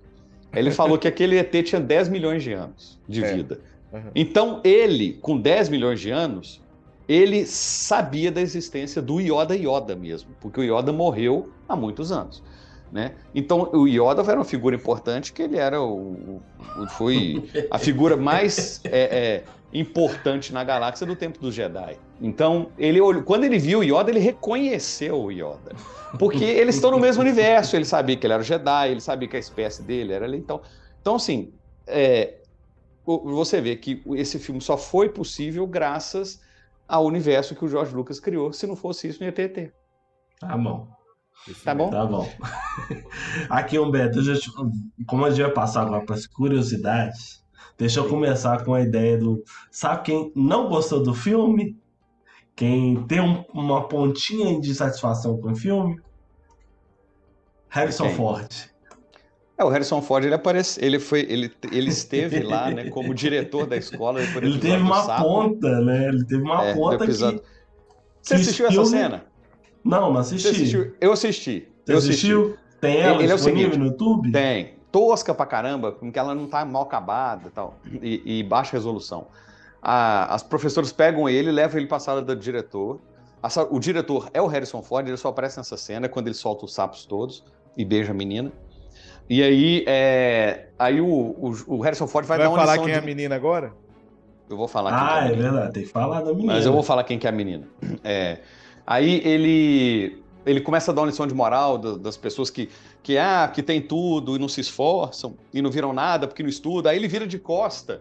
Ele falou que aquele ET tinha 10 milhões de anos de É. vida. Uhum. Então, ele, com 10 milhões de anos, ele sabia da existência do Yoda Yoda mesmo, porque o Yoda morreu há muitos anos. Né? Então o Yoda era uma figura importante, que ele era o, o foi a figura mais é, é, importante na galáxia do tempo dos Jedi. Então ele olhou, quando ele viu o Yoda, ele reconheceu o Yoda, porque eles estão no mesmo universo. Ele sabia que ele era Jedi, ele sabia que a espécie dele era ali. Então, então assim, é, você vê que esse filme só foi possível graças ao universo que o George Lucas criou. Se não fosse isso, não ia ter ET. Tá bom. Tá bom? Tá bom. Aqui, Humberto, já te... como a gente vai passar agora para as curiosidades, deixa eu começar com a ideia do. Sabe quem não gostou do filme? Quem tem um, uma pontinha de satisfação com o filme? Harrison? Ford. É, o Harrison Ford, ele aparece, ele foi, ele, ele esteve lá, né, como diretor da escola. Ele teve uma ponta, né? Ele teve uma É, ponta episódio- que. Você assistiu essa cena? Não, não assisti. assistiu? Eu assisti. Você eu assistiu? assisti. Tem ela Ele- é disponível seguinte, no YouTube? Tem. Tosca pra caramba, porque ela não tá mal acabada e tal. E, e baixa resolução. A- as professoras pegam ele levam ele pra sala do diretor. A o diretor é o Harrison Ford, ele só aparece nessa cena quando ele solta os sapos todos e beija a menina. E aí, é, aí o, o- o Harrison Ford vai, Vai dar uma falar lição quem é a de... menina agora? Eu vou falar quem que é a Ah, é menina. verdade. Tem que falar da menina. Mas eu vou falar quem que é a menina. É, aí ele ele começa a dar uma lição de moral da- das pessoas que que ah, que tem tudo e não se esforçam e não viram nada porque não estudam. Aí ele vira de costa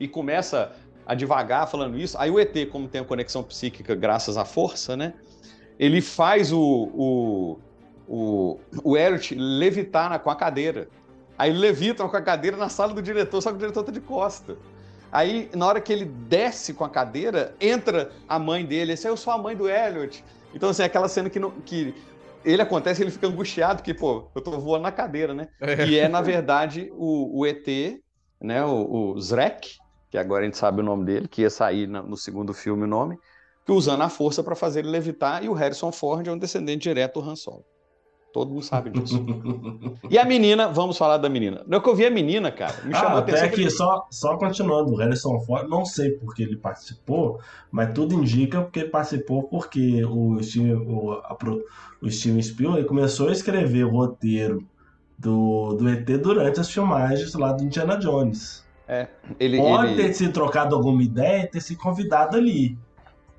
e começa a devagar falando isso. Aí o ET, como tem a conexão psíquica graças à força, né? Ele faz o o, o, o Elliot levitar na- com a cadeira. Aí ele levita com a cadeira na sala do diretor, só que o diretor tá de costa. Aí, na hora que ele desce com a cadeira, entra a mãe dele. Esse aí eu sou a mãe do Elliot. Então, assim, aquela cena que, não- que ele acontece, ele fica angustiado, porque, pô, eu tô voando na cadeira, né? É. E é, na verdade, o, o ET, né? O, o Zrek, que agora a gente sabe o nome dele, que ia sair na- no segundo filme o nome, que usando a força para fazer ele levitar, e o Harrison Ford é um descendente direto do Han Solo. Todo mundo sabe disso. e a menina, vamos falar da menina. No que eu vi a menina, cara, me chamou Ah, a até atenção. aqui, só, só continuando, o Harrison Ford, não sei porque ele participou, mas tudo indica porque ele participou porque o Steven, o, a o Steven Spielberg começou a escrever o roteiro do, do ET durante as filmagens lá do Indiana Jones. É, ele, Pode ele- ter se trocado alguma ideia e ter se convidado ali.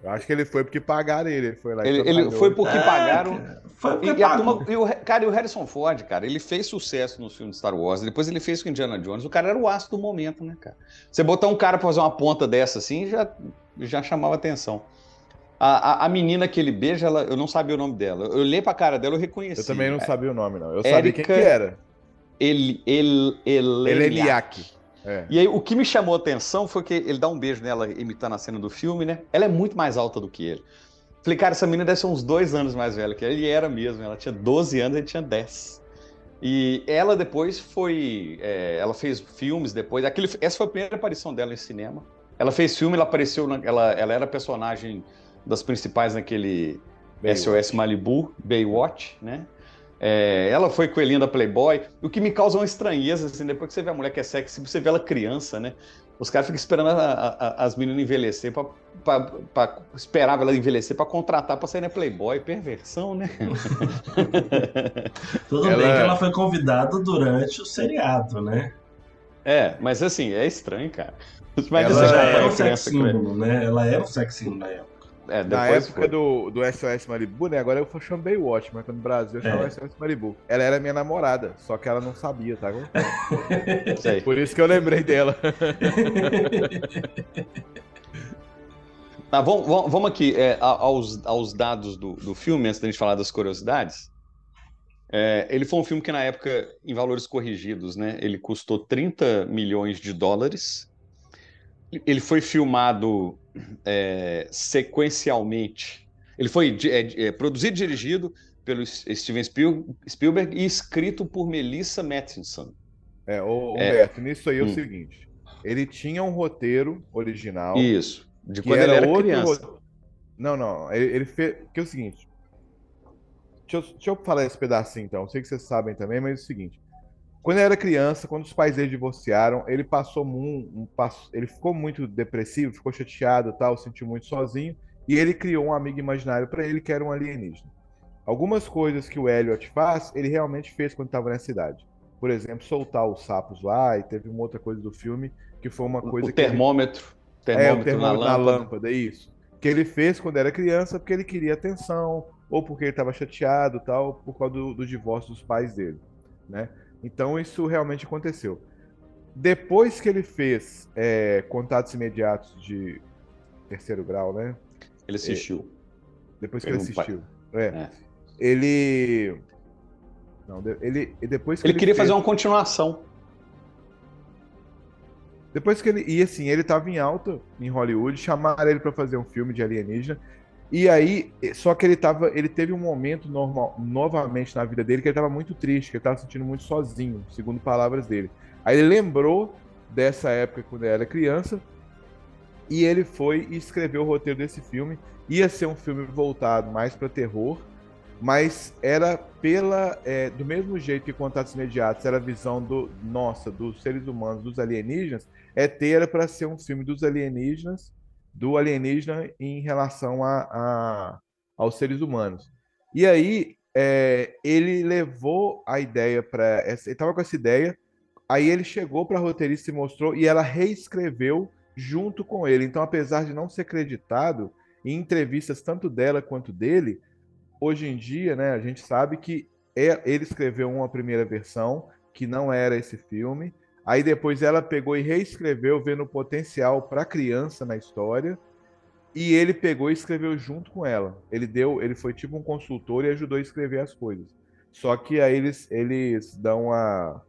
Eu acho que ele foi porque pagaram ele. Ele foi lá Ele, ele foi porque É, pagaram. cara, foi porque E, e pagou. e o, cara, e o Harrison Ford, cara, ele fez sucesso nos filmes de Star Wars, depois ele fez com Indiana Jones. O cara era o aço do momento, né, cara? Você botar um cara pra fazer uma ponta dessa assim já, já chamava atenção. A, a, a menina que ele beija, ela, eu não sabia o nome dela. Eu olhei pra cara dela, eu reconheci. Eu também não sabia o nome, não. Eu sabia quem que Érica- era. Ele, ele, Eleniak. É. E aí, o que me chamou a atenção foi que ele dá um beijo nela, imitando a cena do filme, né? Ela é muito mais alta do que ele. Falei, cara, essa menina deve ser uns dois anos mais velha que ele. E era mesmo, ela tinha 12 anos, ele tinha 10. E ela depois foi. é, ela fez filmes depois. Aquele, essa foi a primeira aparição dela em cinema. Ela fez filme, ela apareceu. na- ela, ela era personagem das principais naquele Baywatch. SOS Malibu, Baywatch, né? É, ela foi coelhinha da Playboy, o que me causa uma estranheza, assim, depois que você vê a mulher que é sexy, você vê ela criança, né? Os caras ficam esperando a- a- a- as meninas envelhecer pra, pra, pra- esperava ela envelhecer pra contratar pra sair na Playboy. Perversão, né? Tudo Ela- bem que ela foi convidada durante o seriado, né? É, mas assim, é estranho, cara. Mas Ela você já era um sex símbolo, né? Ela era um sex símbolo na época. É, Na época foi. do, do SOS Malibu, né? Agora eu chamo Baywatch, mas no Brasil eu chamo É. SOS Malibu. Ela era minha namorada, só que ela não sabia, tá? Sei. Por isso que eu lembrei dela. Tá, vamos, vamos- aqui é, a- aos, aos dados do, do filme, antes da gente falar das curiosidades. É, ele foi um filme que, na época, em valores corrigidos, né, ele custou 30 milhões de dólares. Ele foi filmado é, sequencialmente. Ele foi é, é, produzido e dirigido pelo Steven Spiel- Spielberg e escrito por Melissa Matheson. É, ô, É. Humberto, nisso aí é o Hum. seguinte. Ele tinha um roteiro original. Isso, de quando ele era outro criança. ro- Não, não. Ele, ele fez. Que é o seguinte. Deixa eu, deixa eu falar esse pedacinho então. Eu sei que vocês sabem também, mas é o seguinte. Quando ele era criança, quando os pais dele divorciaram, ele passou um, um passo, ele ficou muito depressivo, ficou chateado, tal, sentiu muito sozinho, e ele criou um amigo imaginário para ele que era um alienígena. Algumas coisas que o Elliot faz, ele realmente fez quando estava nessa idade. Por exemplo, soltar os sapos lá, e teve uma outra coisa do filme que foi uma coisa o que. ele- termômetro, é, o termômetro, termômetro na na lâmpada. lâmpada, isso. Que ele fez quando era criança porque ele queria atenção, ou porque ele estava chateado tal, por causa do, do divórcio dos pais dele, né? Então isso realmente aconteceu. Depois que ele fez é, Contatos Imediatos de terceiro grau, né? Ele assistiu. Depois que ele assistiu. É. É. Ele. Não, ele, depois que Ele queria fez- fazer uma continuação. Depois que ele. E assim, ele tava em alta em Hollywood, chamaram ele pra fazer um filme de alienígena. E aí, só que ele tava. Ele teve um momento normal, novamente na vida dele que ele tava muito triste, que ele tava se sentindo muito sozinho, segundo palavras dele. Aí ele lembrou dessa época quando ele era criança. E ele foi e escreveu o roteiro desse filme. Ia ser um filme voltado mais para terror, mas era pela é, do mesmo jeito que Contatos Imediatos era a visão do nossa dos seres humanos, dos alienígenas. ET era para ser um filme dos alienígenas, do alienígena em relação a, a- aos seres humanos. E aí é, ele levou a ideia para ele estava com essa ideia, aí ele chegou para a roteirista e mostrou e ela reescreveu junto com ele. Então, apesar de não ser creditado em entrevistas tanto dela quanto dele, hoje em dia, né, a gente sabe que é- ele escreveu uma primeira versão que não era esse filme. Aí depois ela pegou e reescreveu, vendo o potencial para a criança na história. E ele pegou e escreveu junto com ela. Ele deu, ele foi tipo um consultor e ajudou a escrever as coisas. Só que aí eles, eles dão a,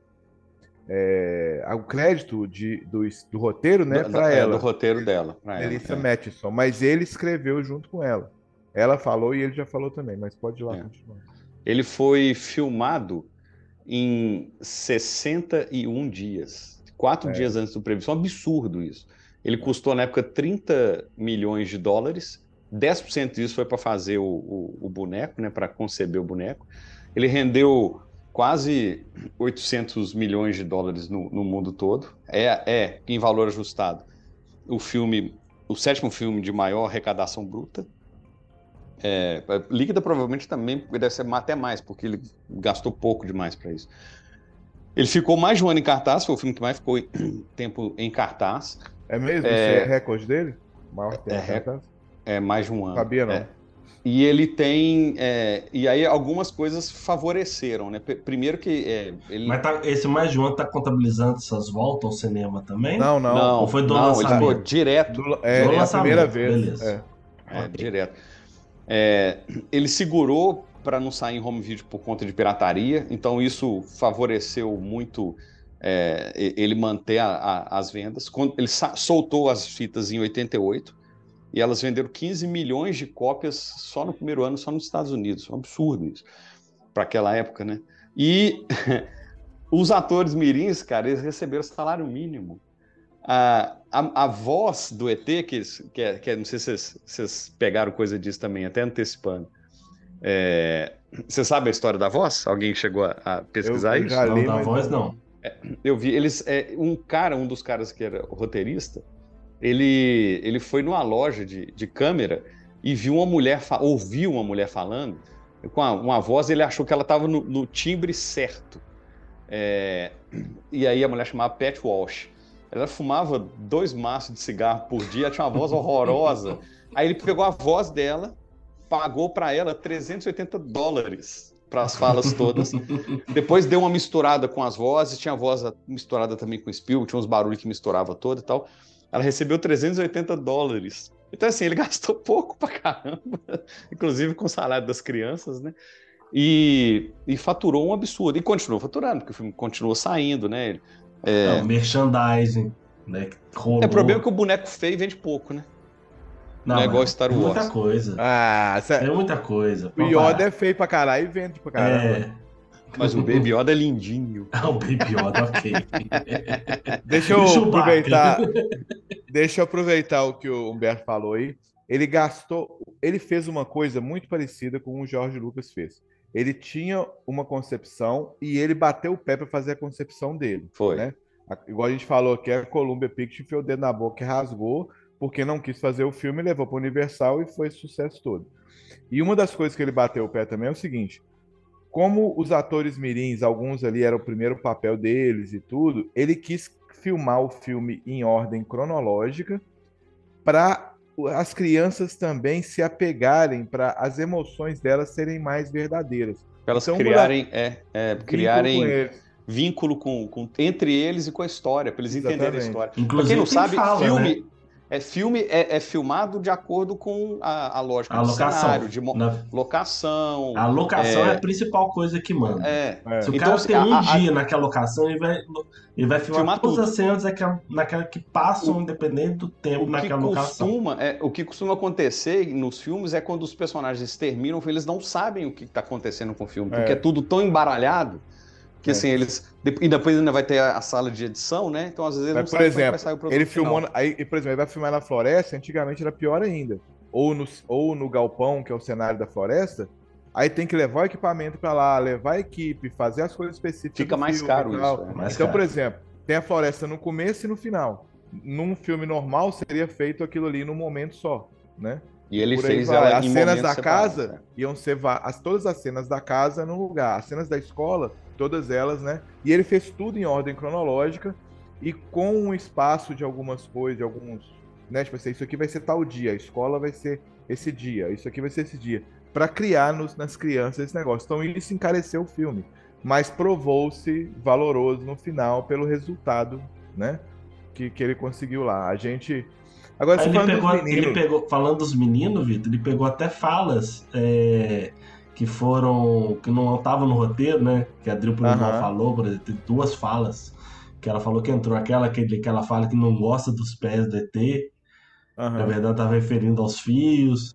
é, o crédito de, do, do roteiro, né, para é, ela. do roteiro dela. pra ela, Melissa é. Mas ele escreveu junto com ela. Ela falou e ele já falou também, mas pode ir lá É. continuar. Ele foi filmado em 61 dias, quatro É. dias antes do previsto. É um absurdo isso. Ele custou, na época, 30 milhões de dólares. 10% disso foi para fazer o, o- o boneco, né, para conceber o boneco. Ele rendeu quase 800 milhões de dólares no, no mundo todo. É, é, em valor ajustado, o filme, o sétimo filme de maior arrecadação bruta. É, líquida provavelmente também deve ser até mais, porque ele gastou pouco demais para isso. Ele ficou mais de um ano em cartaz, foi o filme que mais ficou em- tempo em cartaz. É mesmo? É. É recorde dele? Maior tempo, É, tá? É mais de um ano. Sabia, não. É. E ele tem. é, e aí algumas coisas favoreceram, né? P- Primeiro que é, ele. Mas tá- esse mais de um ano tá contabilizando essas voltas ao cinema também? Não, não. não, Ou foi do não, ele lançamento? ficou direto. Do- é, Do é a lançamento, primeira vez. beleza. é. É, direto. É, ele segurou para não sair em home video por conta de pirataria, então isso favoreceu muito é, ele manter a- a- as vendas. Quando ele soltou as fitas em 88 e elas venderam 15 milhões de cópias só no primeiro ano, só nos Estados Unidos. Um absurdo isso para aquela época, né? E os atores mirins, cara, eles receberam salário mínimo. A, a, a voz do ET, que, que, é, que é- não sei se vocês, vocês pegaram coisa disso também, até antecipando. É, você sabe a história da voz? Alguém chegou a, a pesquisar Eu- eu isso? Não, li, da voz não. Eu vi, eles, é, um cara, um dos caras que era roteirista, ele, ele foi numa loja de, de câmera e viu uma mulher, ouviu uma mulher falando com a- uma voz, ele achou que ela estava no, no timbre certo. É, e aí a mulher chamava Pat Walsh. Ela fumava dois maços de cigarro por dia, tinha uma voz horrorosa. Aí ele pegou a voz dela, pagou para ela 380 dólares para as falas todas. Depois deu uma misturada com as vozes, tinha a voz misturada também com o Spielberg, tinha uns barulhos que misturava todo e tal. Ela recebeu 380 dólares. Então, assim, ele gastou pouco pra caramba, inclusive com o salário das crianças, né? E, e faturou um absurdo. E continuou faturando, porque o filme continuou saindo, né? Ele- É, Não, merchandising, né? rolou. é o problema é que o boneco feio vende pouco, né? Não é mas igual Star Wars. Muita coisa. Ah, cê- muita coisa. o Yoda é feio pra caralho e vende pra caramba. É. Mas o Baby Yoda é lindinho. Ah, o Baby Yoda, ok. Deixa eu Chewbacca. aproveitar. Deixa eu aproveitar o que o Humberto falou aí. Ele gastou, ele fez uma coisa muito parecida com o Jorge Lucas fez. Ele tinha uma concepção e ele bateu o pé para fazer a concepção dele. Foi. Né? A- Igual a gente falou que a Columbia Pictures enfiou o dedo na boca e rasgou, porque não quis fazer o filme, levou para Universal e foi sucesso todo. E uma das coisas que ele bateu o pé também é o seguinte: como os atores mirins, alguns ali era o primeiro papel deles e tudo, ele quis filmar o filme em ordem cronológica para as crianças também se apegarem, para as emoções delas serem mais verdadeiras. Pra elas Então, criarem, é, é, criarem vínculo com, com- entre eles e com a história, para eles entenderem a Exatamente. história. Pra Inclusive, quem não sabe, fala, filme, né? É, filme é, é filmado de acordo com a, a lógica A do locação. cenário, de Na- locação. A locação é, é, a principal coisa que manda. é. Se o Então, cara assim, tem a- um a- a- dia naquela locação, ele vai, ele vai filmar, Filmar todas tudo. as cenas daquela, naquela que passam, independente do tempo O que, naquela locação. costuma, é, o que costuma acontecer nos filmes é quando os personagens terminam, eles não sabem o que está acontecendo com o filme, porque É. é, tudo tão embaralhado que É. assim, eles. de- E depois ainda vai ter a, a sala de edição, né? Então, às vezes, ele Mas, não por sabe como é exemplo, sair o produto ele final. filmou. Aí, e, por exemplo, ele vai filmar na floresta, antigamente era pior ainda. Ou no, ou no galpão, que é o cenário da floresta. Aí tem que levar o equipamento para lá, levar a equipe, fazer as coisas específicas. Fica mais filme caro isso, é. Mais então, caro. por exemplo, tem a floresta no começo e no final. Num filme normal, seria feito aquilo ali num momento só, né? E ele Por aí fez vai. ela As em cenas da separados, casa né? iam ser va- as, todas as cenas da casa no lugar, as cenas da escola, todas elas, né? E ele fez tudo em ordem cronológica e com um espaço de algumas coisas, de alguns, né? Tipo assim, isso aqui vai ser tal dia, a escola vai ser esse dia, isso aqui vai ser esse dia, para criar nos, nas crianças esse negócio. Então isso encareceu o filme, mas provou-se valoroso no final pelo resultado, né? Que, que ele conseguiu lá. A gente Agora, ele, falando pegou, dos meninos, ele pegou, falando dos meninos, Vitor, ele pegou até falas é, que foram, que não estavam no roteiro, né? Que a Drill Aham. falou, por exemplo, tem duas falas. Que ela falou que entrou aquela que, que ela fala que não gosta dos pés do ET. Aham. Na verdade, estava referindo aos fios.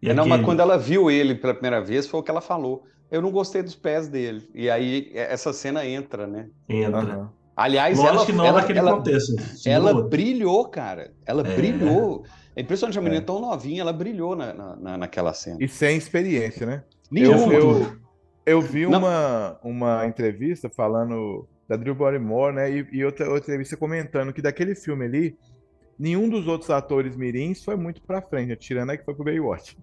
E É, não, mas aquele- quando ela viu ele pela primeira vez, foi o que ela falou. Eu não gostei dos pés dele. E aí é, essa cena entra, né? Entra. Aham. Aliás, Lógico ela, que não ela, naquele ela, contexto. segundo ela outro. brilhou, cara. Ela É. brilhou. É impressionante, a menina É. tão novinha, ela brilhou na, na- na- naquela cena. E sem experiência, né? Nenhuma. Eu, eu, eu vi Não. uma, uma entrevista falando da Drew Barrymore, né? E, e outra, outra entrevista comentando que daquele filme ali, nenhum dos outros atores mirins foi muito pra frente, né? tirando a que foi pro Baywatch.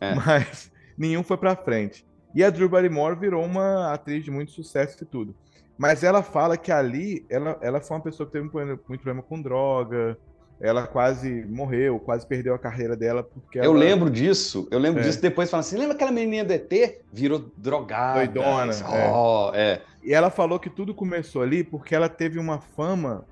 É. Mas nenhum foi pra frente. E a Drew Barrymore virou uma atriz de muito sucesso e tudo. Mas ela fala que ali, ela, ela foi uma pessoa que teve muito problema com droga, ela quase morreu, quase perdeu a carreira dela porque Eu ela- lembro disso, eu lembro É. disso. Depois falando assim: lembra aquela menininha do ET? Virou drogada. Doidona, Isso, é. é. E ela falou que tudo começou ali porque ela teve uma fama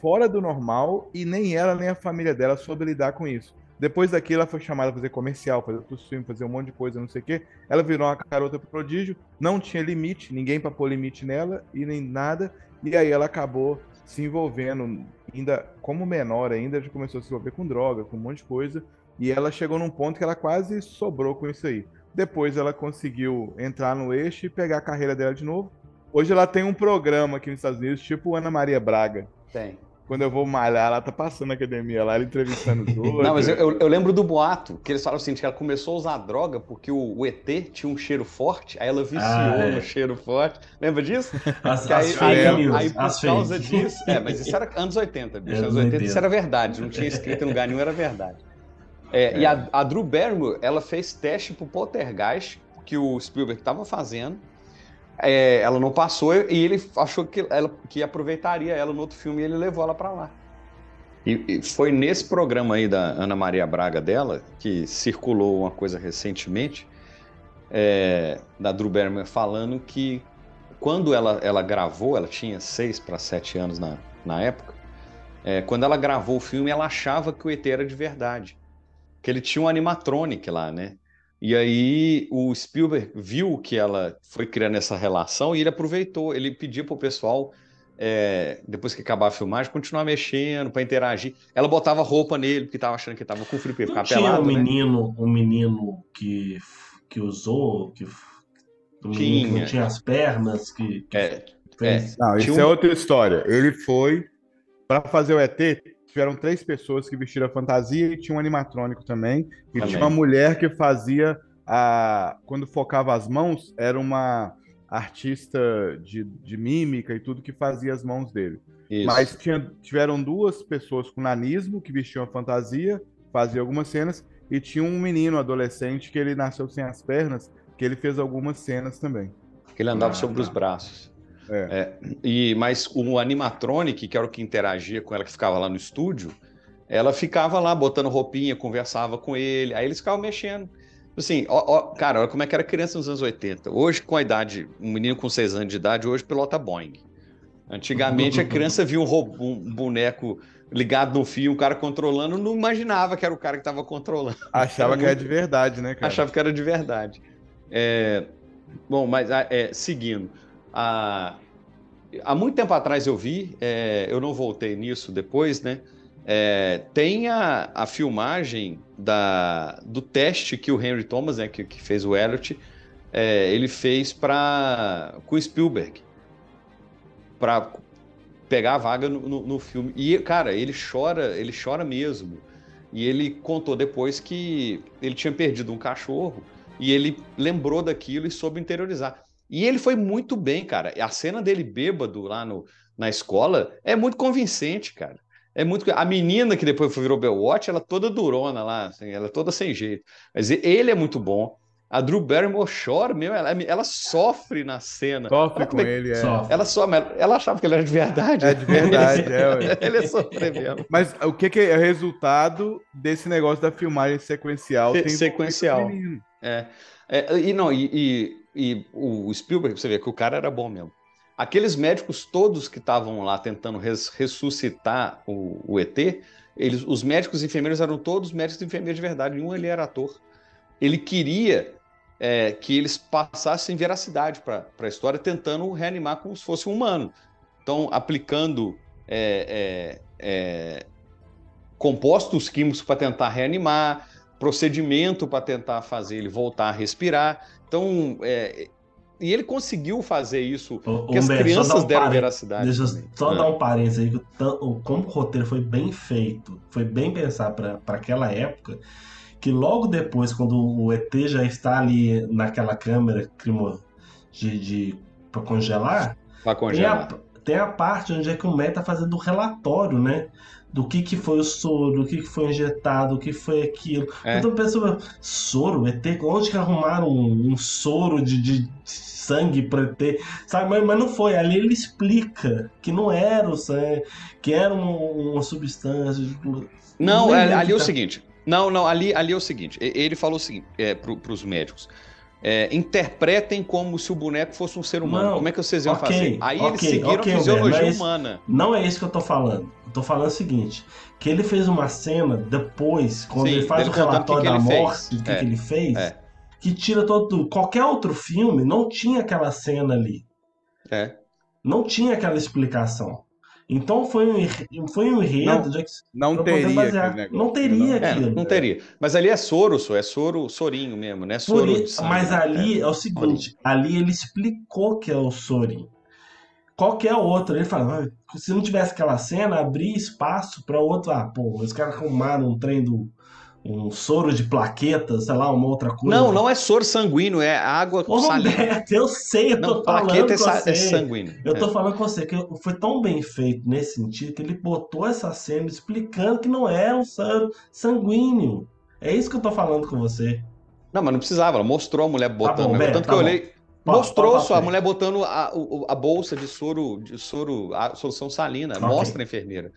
fora do normal e nem ela nem a família dela soube lidar com isso. Depois daquilo, ela foi chamada para fazer comercial, fazer filmes, fazer um monte de coisa, não sei o quê. Ela virou uma garota prodígio, não tinha limite, ninguém para pôr limite nela e nem nada. E aí ela acabou se envolvendo, ainda como menor ainda, já começou a se envolver com droga, com um monte de coisa. E ela chegou num ponto que ela quase sobrou com isso aí. Depois ela conseguiu entrar no eixo e pegar a carreira dela de novo. Hoje ela tem um programa aqui nos Estados Unidos, tipo Ana Maria Braga. Tem. Quando eu vou malhar, ela tá passando na academia lá, ela entrevistando os outros. Não, mas eu, eu- eu lembro do boato, que eles falaram assim, que ela começou a usar droga porque o, o ET tinha um cheiro forte, aí ela viciou Ah, é. no cheiro forte. Lembra disso? As, as aí, fake aí- news. aí, por as causa fake. disso. É, mas isso era anos 80, bicho. É, Anos anos 80 isso 80. era verdade, não tinha escrito em lugar nenhum, era verdade. É, E a, a Drew Barrymore, ela fez teste pro Poltergeist, que o Spielberg estava fazendo. É, ela não passou e ele achou que, ela, que aproveitaria ela no outro filme e ele levou ela para lá. E, e foi nesse programa aí da Ana Maria Braga dela, que circulou uma coisa recentemente, é, da Drew Barrymore falando que quando ela, ela gravou, ela tinha seis para sete anos na, na época, é, quando ela gravou o filme, ela achava que o ET era de verdade. Que ele tinha um animatronic lá, né? E aí o Spielberg viu que ela foi criando essa relação e ele aproveitou. Ele pediu pro pessoal, é, depois que acabar a filmagem, continuar mexendo para interagir. Ela botava roupa nele, porque tava achando que tava com frio, porque Não ficava tinha pelado, um né? menino, um menino que, que usou, que, um menino que Tinha. não tinha as pernas, que, que É, fez. Não, isso Tinha é um- outra história. Ele foi para fazer o ET. Tiveram três pessoas que vestiram a fantasia e tinha um animatrônico também. E Também. tinha uma mulher que fazia a. Quando focava as mãos, era uma artista de, de mímica e tudo que fazia as mãos dele. Isso. Mas tinha- tiveram duas pessoas com nanismo que vestiam a fantasia, faziam algumas cenas, e tinha um menino adolescente que ele nasceu sem as pernas, que ele fez algumas cenas também. Que ele andava Ah, sobre tá. os braços. É. É, e, mas o animatronic, que era o que interagia com ela, que ficava lá no estúdio, ela ficava lá botando roupinha, conversava com ele, aí eles ficavam mexendo. Assim, ó, ó, cara, olha como é que era criança nos anos 80. Hoje, com a idade, um menino com 6 anos de idade, hoje pilota Boeing. Antigamente, a criança via um, ro- um boneco ligado no fio, um cara controlando, não imaginava que era o cara que estava controlando. Achava Era que era muito- de verdade, né, cara? Achava que era de verdade. É, bom, mas ah, é, seguindo. Há, há muito tempo atrás eu vi, é, eu não voltei nisso depois, né? É, tem a, a filmagem da, do teste que o Henry Thomas, né, que, que fez o Elliot, é, ele fez para com Spielberg para pegar a vaga no, no- no filme. E, cara, ele chora, ele chora mesmo. E ele contou depois que ele tinha perdido um cachorro e ele lembrou daquilo e soube interiorizar. E ele foi muito bem, cara. A cena dele bêbado lá no, na escola é muito convincente, cara. É muito. A menina que depois virou Baywatch, ela toda durona lá, assim, ela é toda sem jeito. Mas ele é muito bom. A Drew Barrymore chora mesmo, ela, ela sofre na cena. Sofre Olha com é- ele, é. Sofre. Ela só, ela achava que ele era de verdade. É de verdade, é, ué. ele sofre mesmo. Mas o que, que é o resultado desse negócio da filmagem sequencial? Se- Tem sequencial. É, É, e não, e, e- e o Spielberg, você vê que o cara era bom mesmo. Aqueles médicos todos que estavam lá tentando res- ressuscitar o, o ET, eles, os médicos e enfermeiros eram todos médicos e enfermeiros de verdade, nenhum ele era ator. Ele queria é, que eles passassem veracidade para a história, tentando reanimar como se fosse um humano. Então, aplicando é, é, é, compostos químicos para tentar reanimar, procedimento para tentar fazer ele voltar a respirar. Então, é, e ele conseguiu fazer isso, porque as Humberto, crianças um deram veracidade. Deixa eu só É. dar um parênteses aí, que o como o roteiro foi bem feito, foi bem pensado para aquela época, que logo depois, quando o ET já está ali naquela câmera de, de para congelar, Pra tem congelar. a, tem a parte onde é que o Matt tá fazendo o relatório, né? Do que, que foi o soro, do que, que foi injetado, o que foi aquilo. É. Então pensa, soro, ET, onde que arrumaram um, um soro de, de sangue para ET? Sabe, mas, mas não foi. Ali ele explica que não era o sangue, que era uma, uma substância. Não, é- ali é o seguinte. Não, não, ali, ali é o seguinte. Ele falou o seguinte é, para os médicos. É, interpretem como se o boneco fosse um ser humano. Não, como é que vocês iam ok, fazer? Aí eles ok, seguiram ok, a fisiologia Humberto, humana. Não é isso que eu tô falando. Eu tô falando o seguinte: que ele fez uma cena depois, quando Sim, ele faz o relatório que da que fez. morte, do que, É, que ele fez, é. que tira todo. Qualquer outro filme não tinha aquela cena ali. É. Não tinha aquela explicação. Então foi um, foi um enredo Não- de não teria negócio, Não teria É, aquilo. não teria. Mas ali é soro, só é soro, sorinho mesmo, né? Por Soro de sangue. mas ali é. É. o seguinte, ali ele explicou que é o Sorin. Qualquer outro, ele fala, "Ah, se não tivesse aquela cena, abrir espaço para outro. Ah, pô, os caras arrumaram um trem do. Um soro de plaquetas, sei lá, uma outra coisa. Não, não é soro sanguíneo, é água Ô, salina. Roberto, eu sei, eu tô Não, falando plaqueta é, com sa- você. é sanguíneo. Eu tô É. falando com você que foi tão bem feito nesse sentido que ele botou essa cena explicando que não é um soro sanguíneo. É isso que eu tô falando com você. Não, mas não precisava, ela mostrou a mulher botando. bom, né? Beto, Tanto tá que eu bom. olhei. Mostrou só a mulher botando a, a bolsa de soro, de soro, a solução salina. Ok. Mostra a enfermeira.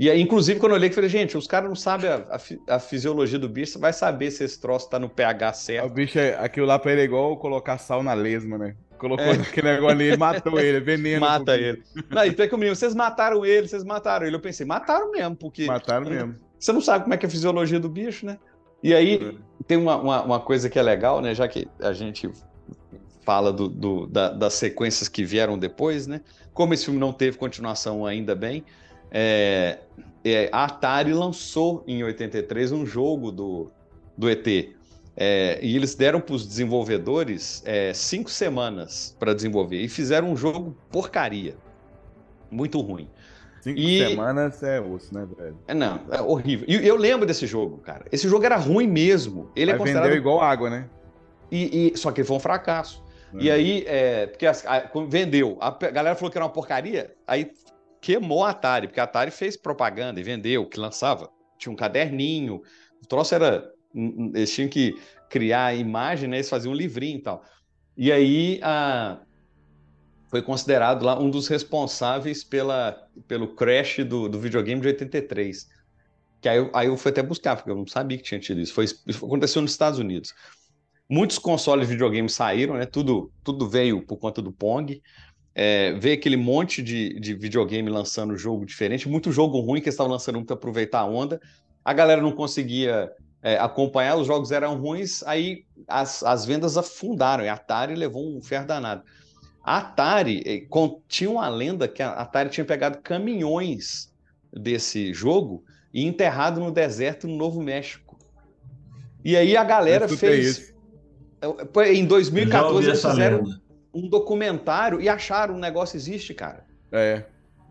E aí, inclusive, quando eu olhei, eu falei, gente, os caras não sabem a, a a fisiologia do bicho, você vai saber se esse troço tá no pH O certo. bicho, é, aquilo lá pra ele é igual colocar sal na lesma, né? Colocou É. aquele negócio ali, matou ele, é veneno. Mata ele. Não, é que o menino, vocês mataram ele, vocês mataram ele. Eu pensei, mataram mesmo, porque. Mataram mesmo. Você não sabe como é que é a fisiologia do bicho, né? E aí tem uma, uma, uma coisa que é legal, né? Já que a gente fala do, do- da- das sequências que vieram depois, né? Como esse filme não teve continuação ainda bem, é, é, a Atari lançou em 83 um jogo do, do ET. É, e eles deram para os desenvolvedores é, cinco semanas para desenvolver e fizeram um jogo porcaria. Muito ruim. Cinco E- semanas é osso, né, velho? É, não, é horrível. E eu lembro desse jogo, cara. Esse jogo era ruim mesmo. Ele é Aí considerado. vendeu igual água, né? E, e- Só que ele foi um fracasso. E aí, é, porque as- a- vendeu, a galera falou que era uma porcaria, aí queimou a Atari, porque a Atari fez propaganda e vendeu, que lançava. Tinha um caderninho, o troço era. Eles tinham que criar a imagem, né? Eles faziam um livrinho e tal. E aí a, foi considerado lá um dos responsáveis pela, pelo crash do, do videogame de 83. Que aí, eu- aí eu fui até buscar, porque eu não sabia que tinha tido isso. Foi, isso aconteceu nos Estados Unidos. Muitos consoles de videogame saíram, né? Tudo, tudo veio por conta do Pong. É, veio aquele monte de, de videogame lançando jogo diferente, muito jogo ruim que eles estavam lançando para aproveitar a onda. A galera não conseguia é, acompanhar, os jogos eram ruins, aí as, as vendas afundaram e a Atari levou um ferro danado. A Atari con- tinha uma lenda que a Atari tinha pegado caminhões desse jogo e enterrado no deserto no Novo México. E aí a galera fez. isso. Eh, Em Eu já 2014 ouvi eles fizeram lenda. Um documentário e acharam o negócio existe, cara. É.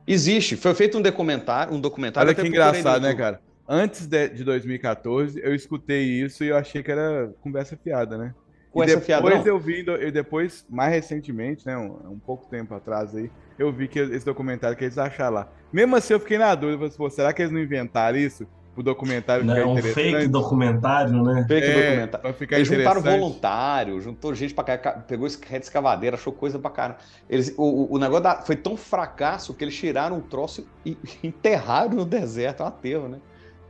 Existe. Foi feito um documentário, um documentário. Olha que engraçado, né, cara? Antes de, de 2014, eu escutei isso e eu achei que era conversa fiada, né? Conversa e fiada, depois eu vi, e depois, mais recentemente, né, um, um pouco tempo atrás aí, eu vi que esse documentário que eles acharam lá. Mesmo assim, eu fiquei na dúvida, falei assim, pô, será que eles não inventaram isso? O documentário Né, ficar um interessante? fake documentário, né? Fake É, documentário. pra ficar Eles juntaram voluntário, juntou gente pra cá, pegou esse rede escavadeira, achou coisa pra caramba. Eles, o, o- o negócio da- foi tão fracasso que eles tiraram um troço e enterraram no deserto. É um aterro, né?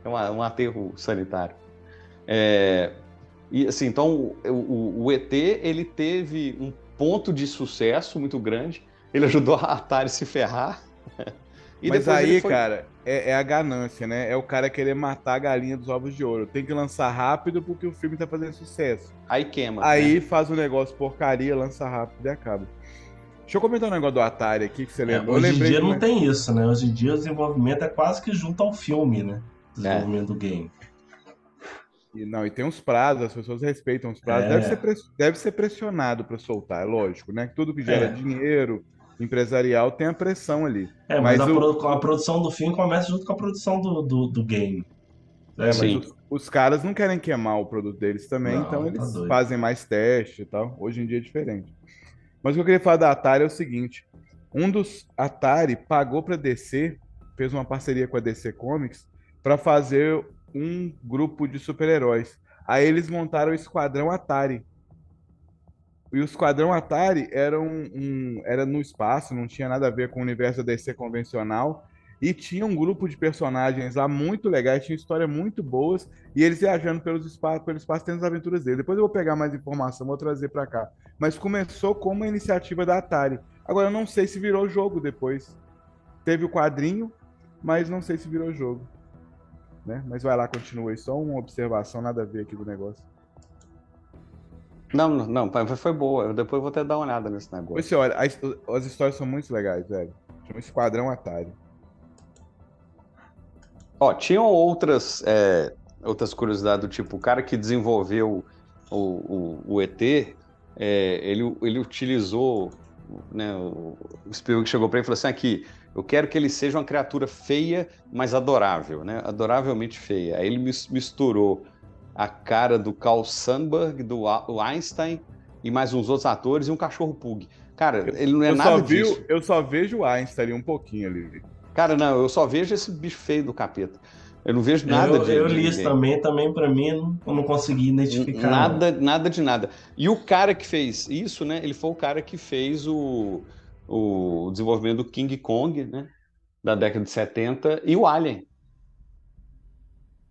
É uma- um aterro sanitário. É, e assim, então o, o- o ET ele teve um ponto de sucesso muito grande. Ele ajudou a Atari se ferrar. E Mas aí, foi- cara, é, é a ganância, né? É o cara querer matar a galinha dos ovos de ouro. Tem que lançar rápido porque o filme tá fazendo sucesso. Aí queima. Aí né? faz um negócio porcaria, lança rápido e acaba. Deixa eu comentar um negócio do Atari aqui que você É, lembra. Eu hoje em dia não tem isso, né? Hoje em dia o desenvolvimento é quase que junto ao filme, né? O desenvolvimento do game. E, não, e tem uns prazos, as pessoas respeitam os prazos. É. Deve, ser pres- deve ser pressionado para soltar, é lógico, né? Tudo que gera É. dinheiro empresarial tem a pressão ali. É, mas, a, o- a produção do filme começa junto com a produção do, do, do game. É, mas Sim. os, os caras não querem queimar o produto deles também, Não, então tá eles doido. fazem mais teste e tal. Hoje em dia é diferente. Mas o que eu queria falar da Atari é o seguinte: um dos Atari pagou para DC, fez uma parceria com a DC Comics para fazer um grupo de super-heróis. Aí eles montaram o Esquadrão Atari. E o Esquadrão Atari era, um, um- era no espaço, não tinha nada a ver com o universo DC convencional. E tinha um grupo de personagens lá muito legais, tinha histórias muito boas, e eles viajando pelos espaço, pelo espaço tendo as aventuras deles. Depois eu vou pegar mais informação, vou trazer para cá. Mas começou como uma iniciativa da Atari. Agora eu não sei se virou jogo depois. Teve o quadrinho, mas não sei se virou jogo. Né? Mas vai lá, continua aí. Só uma observação, nada a ver aqui do negócio. Não, não, foi boa. Eu depois vou até dar uma olhada nesse negócio. Você olha, as, as histórias são muito legais, velho. Chama Esquadrão Atari. Ó, tinham outras, é, outras curiosidades do tipo, o cara que desenvolveu o, o, o ET, é, ele, ele utilizou, né, o, o Spielberg chegou para ele e falou assim, aqui, eu quero que ele seja uma criatura feia, mas adorável, né, adoravelmente feia. Aí ele mis- misturou a cara do Carl Sandburg, do Einstein, e mais uns outros atores, e um cachorro pug. Cara, ele não é eu, nada só vi, disso. eu só vejo o Einstein ali um pouquinho ali. Cara, não, eu só vejo esse bicho feio do capeta. Eu não vejo nada eu, de. eu li isso também, também pra mim não- eu não consegui identificar. não. Nada, nada de nada. E o cara que fez isso, né? Ele foi o cara que fez o, o desenvolvimento do King Kong, né? Da década de 70 e o Alien.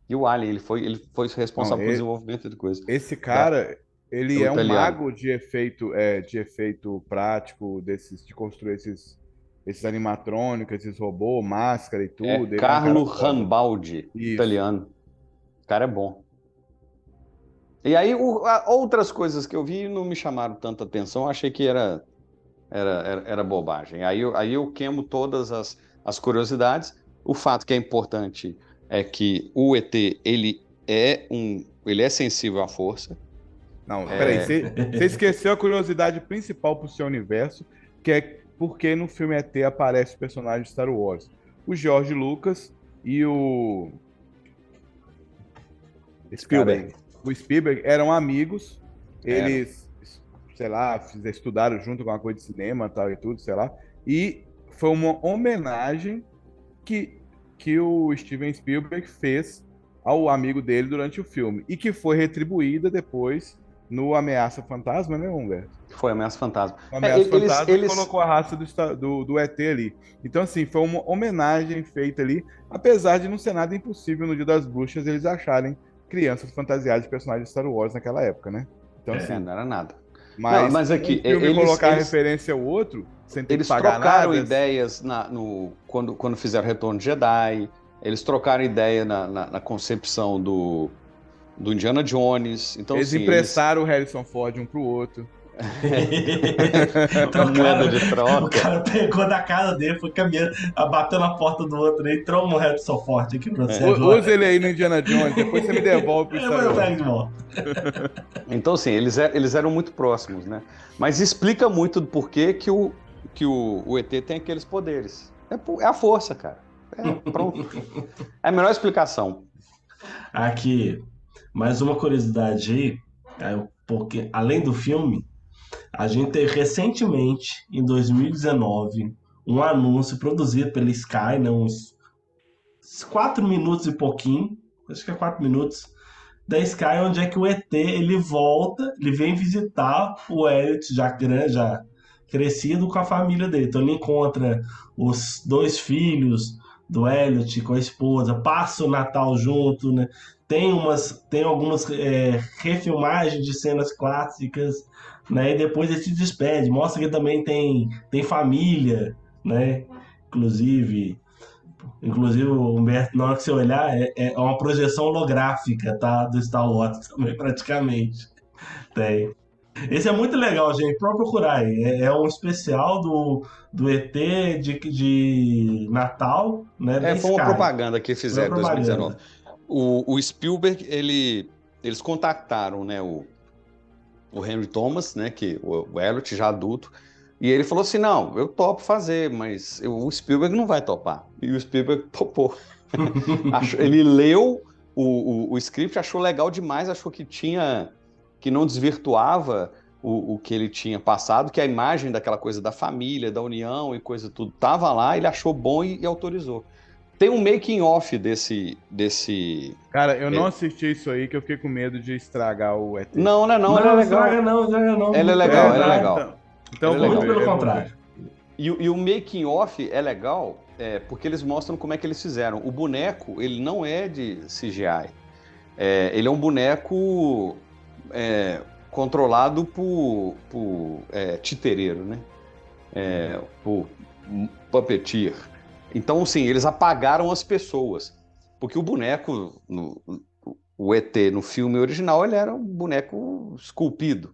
E o Alien, ele foi, ele foi responsável Não, pelo desenvolvimento de coisa. Esse cara, ele do é um italiano. mago de efeito, é, de efeito prático, desses, de construir esses, esses animatrônicos, esses robôs, máscara e tudo. É Ele um Carlo cara foda. Rambaldi, Isso. italiano. O cara é bom. E aí, o- a- outras coisas que eu vi não me chamaram tanta atenção, achei que era, era, era, era bobagem. Aí, eu- aí eu queimo todas as, as curiosidades. O fato que é importante é que o ET, ele é um, ele é sensível à força. Não, É. peraí, você esqueceu a curiosidade principal pro seu universo, que é porque no filme ET aparece o personagem de Star Wars. O George Lucas e o. Spielberg. o Spielberg eram amigos, eles, sei lá, estudaram junto com uma coisa de cinema tal e tudo, sei lá, e foi uma homenagem que, que o Steven Spielberg fez ao amigo dele durante o filme e que foi retribuída depois no Ameaça Fantasma, né, Humberto? Foi Ameaça Fantasma. O Ameaça É, eles- Fantasma eles- colocou a raça do, do, do ET ali. Então, assim, foi uma homenagem feita ali, apesar de não ser nada impossível no Dia das Bruxas eles acharem crianças fantasiadas de personagens de Star Wars naquela época, né? Então, É, assim, não era nada. mas, Não, mas aqui, um eles- colocar eles- referência ao outro, sem ter Eles que pagar trocaram nada, ideias na- no, quando, quando fizeram Retorno de Jedi, eles trocaram ideia na, na- na concepção do, do Indiana Jones. Então, eles assim, emprestaram o Harrison Ford um pro outro. Uma moeda de O troca. cara pegou da casa dele, foi caminhando, bateu na porta do outro e entrou um Harrison Forte aqui pra você. Agora. Usa ele aí no Indiana Jones, depois você me devolve pro Eu pegar de volta. Então, assim, eles, é- eles eram muito próximos, né? Mas explica muito do porquê que o, que o, o ET tem aqueles poderes. É, é a força, cara. É, pronto. É a melhor explicação. Aqui, mais uma curiosidade aí, é, porque além do filme, a gente teve recentemente, em 2019, um anúncio produzido pela Sky, né, uns 4 minutos e pouquinho, acho que é 4 minutos, da Sky, onde é que o ET ele volta, ele vem visitar o Elliot já grande, já crescido com a família dele. Então ele encontra os dois filhos do Elliot com a esposa, passa o Natal junto, né? Tem umas, tem algumas é, refilmagens de cenas clássicas, né? E depois ele se despede, mostra que também tem, tem família, né? Inclusive, inclusive o Humberto, na hora que você olhar, é, é uma projeção holográfica, tá? Do Star Wars também, praticamente. Tem. Esse é muito legal, gente. Pode procurar aí. É, é um especial do, do ET de, de Natal, né? É, foi uma propaganda que fizeram em Foi uma 2019. O, o Spielberg, ele, eles contactaram né, o, o Henry Thomas, né, que o, o Elliot já adulto, e ele falou assim, não, eu topo fazer, mas eu- o Spielberg não vai topar. E o Spielberg topou. Ele leu o, o, o script, achou legal demais, achou que tinha, que não desvirtuava o, o que ele tinha passado, que a imagem daquela coisa da família, da união e coisa tudo tava lá, ele achou bom e, e autorizou. Tem um making off desse desse Cara, eu não É. assisti isso aí que eu fiquei com medo de estragar o ET. Não, não é não, ele é legal. estraga não, estraga não. Ela é legal, ela é Muito legal. Então, então Ele é vou Muito ver, pelo contrário. E, o- e o making off é legal é, porque eles mostram como é que eles fizeram. O boneco, ele não é de CGI. É, ele é um boneco é, controlado por, por é, titereiro, né? É, por puppeteer. Então, sim, eles apagaram as pessoas. Porque o boneco, no- o ET no filme original, ele era um boneco esculpido.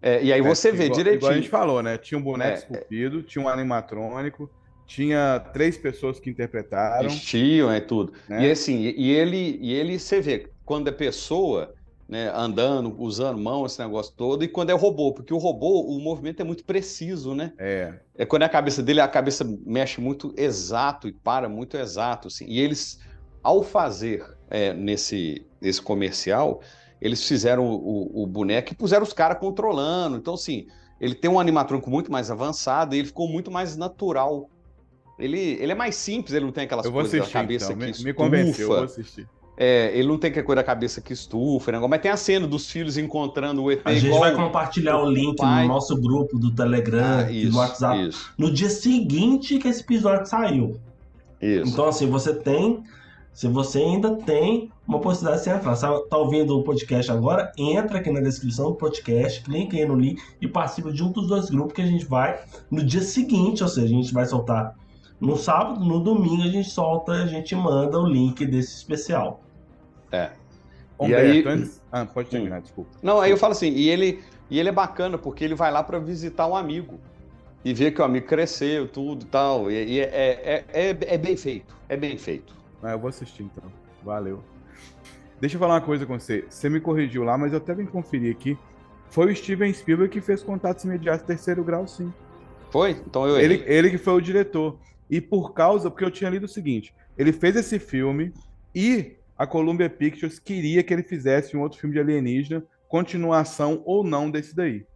É, e aí você vê igual, direitinho. Igual a gente falou, né? Tinha um boneco É, esculpido, tinha um animatrônico, tinha três pessoas que interpretaram. Vestiam, é tudo. Né? E assim, e e ele, e ele, você vê, quando é pessoa, né, andando, usando mão, esse negócio todo, e quando é robô, porque o robô, o movimento é muito preciso, né? É. É quando é a cabeça dele, a cabeça mexe muito exato e para muito exato, assim. E eles, ao fazer é, nesse, nesse comercial, eles fizeram o, o boneco e puseram os caras controlando. Então, assim, ele tem um animatrônico muito mais avançado e ele ficou muito mais natural. Ele, ele é mais simples, ele não tem aquelas Eu vou coisas assistir, da cabeça então. que Me, me convenceu, eu vou assistir. É, ele não tem aquela coisa da cabeça que estufa, né? mas tem a cena dos filhos encontrando o ET A gente vai compartilhar o link pai. no nosso grupo do Telegram Ah, e isso, do WhatsApp isso, no dia seguinte que esse episódio saiu. isso. Então, assim, você tem. Se você ainda tem uma possibilidade de você entrar. Você tá ouvindo o podcast agora? Entra aqui na descrição do podcast, clica aí no link e participa de um dos dois grupos que a gente vai no dia seguinte, ou seja, a gente vai soltar no sábado, no domingo a gente solta, a gente manda o link desse especial. É. E Humberto, aí, antes... Ah, pode terminar, desculpa. Não, aí eu falo assim, e ele, e ele é bacana porque ele vai lá para visitar um amigo e ver que o amigo cresceu, tudo e tal. E, e é, é, é, é bem feito, é bem feito. Ah, eu vou assistir então. Valeu. Deixa eu falar uma coisa com você. Você me corrigiu lá, mas eu até vim conferir aqui. Foi o Steven Spielberg que fez contatos imediatos terceiro grau, sim. Foi? Então eu Ele, errei. ele que foi o diretor. E por causa, porque eu tinha lido o seguinte: ele fez esse filme e a Columbia Pictures queria que ele fizesse um outro filme de alienígena, continuação ou não desse daí.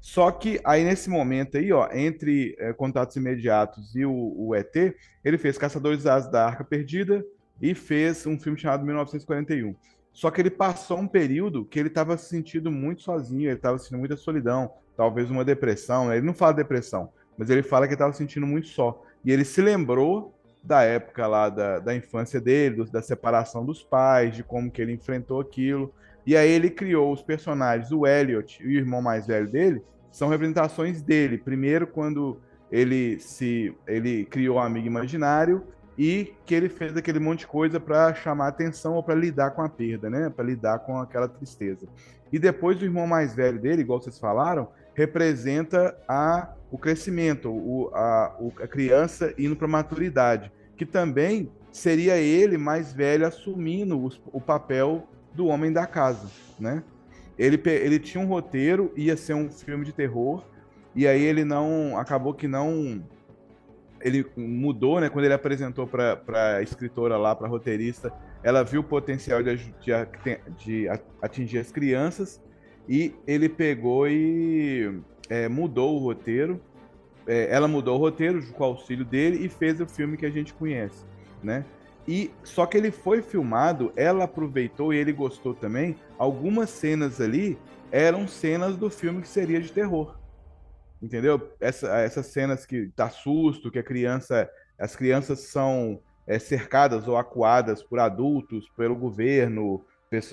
Só que aí nesse momento aí, ó, entre é, Contatos Imediatos e o, o, ET, ele fez Caçadores da Arca Perdida e fez um filme chamado 1941. Só que ele passou um período que ele estava se sentindo muito sozinho, ele estava sentindo muita solidão, talvez uma depressão. Né? Ele não fala depressão, mas ele fala que estava sentindo muito só. E ele se lembrou da época lá da, da infância dele, da separação dos pais, de como que ele enfrentou aquilo. E aí ele criou os personagens, o Elliot e o irmão mais velho dele, são representações dele. Primeiro, quando ele se ele criou um amigo imaginário e que ele fez aquele monte de coisa para chamar atenção ou para lidar com a perda, né? Para lidar com aquela tristeza. E depois o irmão mais velho dele, igual vocês falaram, representa a, o crescimento, o, a, a criança indo para a maturidade, que também seria ele mais velho assumindo o, o papel do homem da casa, né? Ele, ele tinha um roteiro, ia ser um filme de terror, e aí ele não. Acabou que não. Ele mudou, né? Quando ele apresentou para a escritora lá, para roteirista, ela viu o potencial de, de, de, atingir as crianças, e ele pegou e é, mudou o roteiro. É, ela mudou o roteiro com o auxílio dele e fez o filme que a gente conhece, né? E só que ele foi filmado, ela aproveitou e ele gostou também. Algumas cenas ali eram cenas do filme que seria de terror. Entendeu? Essa, essas cenas que dá susto, que a criança, as crianças são é, cercadas ou acuadas por adultos, pelo governo,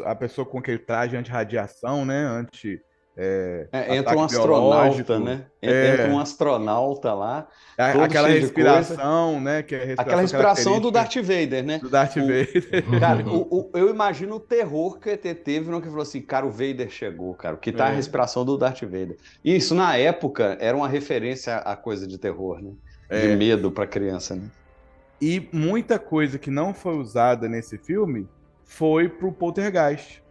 a pessoa com aquele traje anti-radiação, né? Anti, é, é, entra um astronauta, né? É. Entra um astronauta lá. Aquela respiração, né? Que é respiração Aquela respiração do Darth Vader, né? Do Darth o, Vader. Cara, o, o, eu imagino o terror que o ET teve no que falou assim, cara, o Vader chegou, cara. Que tá é. a respiração do Darth Vader. E isso, na época, era uma referência à coisa de terror, né? De é. medo pra criança, né? E muita coisa que não foi usada nesse filme foi pro Poltergeist.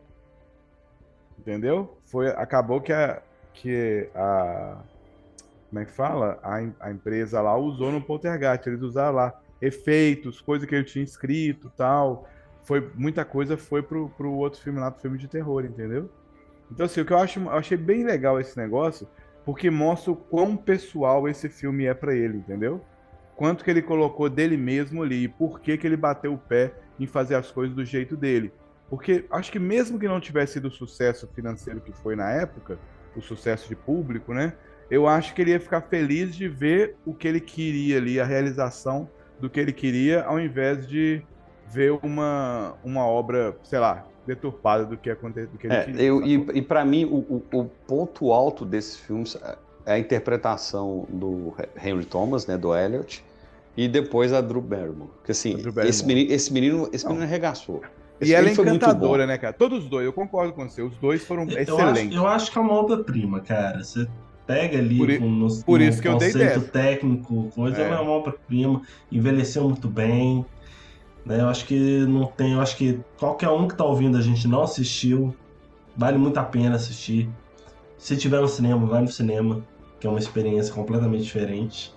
Entendeu? Foi acabou que a que a como é que fala? A, a empresa lá usou no Poltergeist, eles usaram lá efeitos, coisa que ele tinha escrito, tal. Foi muita coisa foi pro, pro outro filme lá, pro filme de terror, entendeu? Então assim, o que eu acho, eu achei bem legal esse negócio, porque mostra o quão pessoal esse filme é para ele, entendeu? Quanto que ele colocou dele mesmo ali, e por que que ele bateu o pé em fazer as coisas do jeito dele. Porque acho que mesmo que não tivesse sido o sucesso financeiro que foi na época, o sucesso de público, né? Eu acho que ele ia ficar feliz de ver o que ele queria ali, a realização do que ele queria, ao invés de ver uma, uma obra, sei lá, deturpada do que aconteceu, do que ele é, queria. Eu, e e para mim, o, o, ponto alto desses filmes é a interpretação do Henry Thomas, né, do Elliot, e depois a Drew Barrymore. Porque assim, esse menino, esse menino, esse menino arregaçou. Esse e ela é encantadora, né, cara? Todos os dois, eu concordo com você. Os dois foram eu excelentes. Acho, eu acho que é uma obra-prima, cara. Você pega ali por, com no, por isso que eu dei técnico, coisa, é. é uma obra-prima, envelheceu muito bem. Né? Eu acho que não tem. Eu acho que qualquer um que tá ouvindo a gente não assistiu, vale muito a pena assistir. Se tiver no cinema, vai no cinema, que é uma experiência completamente diferente.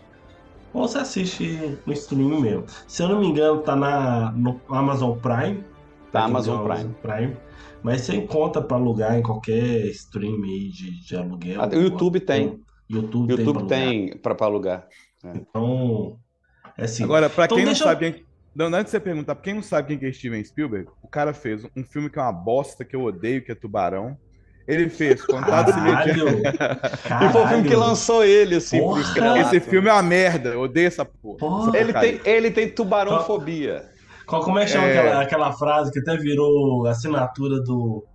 Ou você assiste no streaming mesmo. Se eu não me engano, tá na, no Amazon Prime da Amazon Prime. Prime. Mas você encontra para alugar em qualquer stream aí de, de aluguel. Ah, o YouTube tem. YouTube, YouTube tem para alugar. É. Então, é assim. Agora, para então, quem não sabe, não, antes de você perguntar, pra quem não sabe quem é Steven Spielberg, o cara fez um filme que é uma bosta, que eu odeio, que é Tubarão. Ele fez Contatos Imediatos. E foi o filme que lançou ele, assim, porra. Esse filme é uma merda, eu odeio essa porra. porra. Ele, tem, ele tem tubarãofobia. Qual, como é que chama é... Aquela, aquela frase que até virou assinatura do.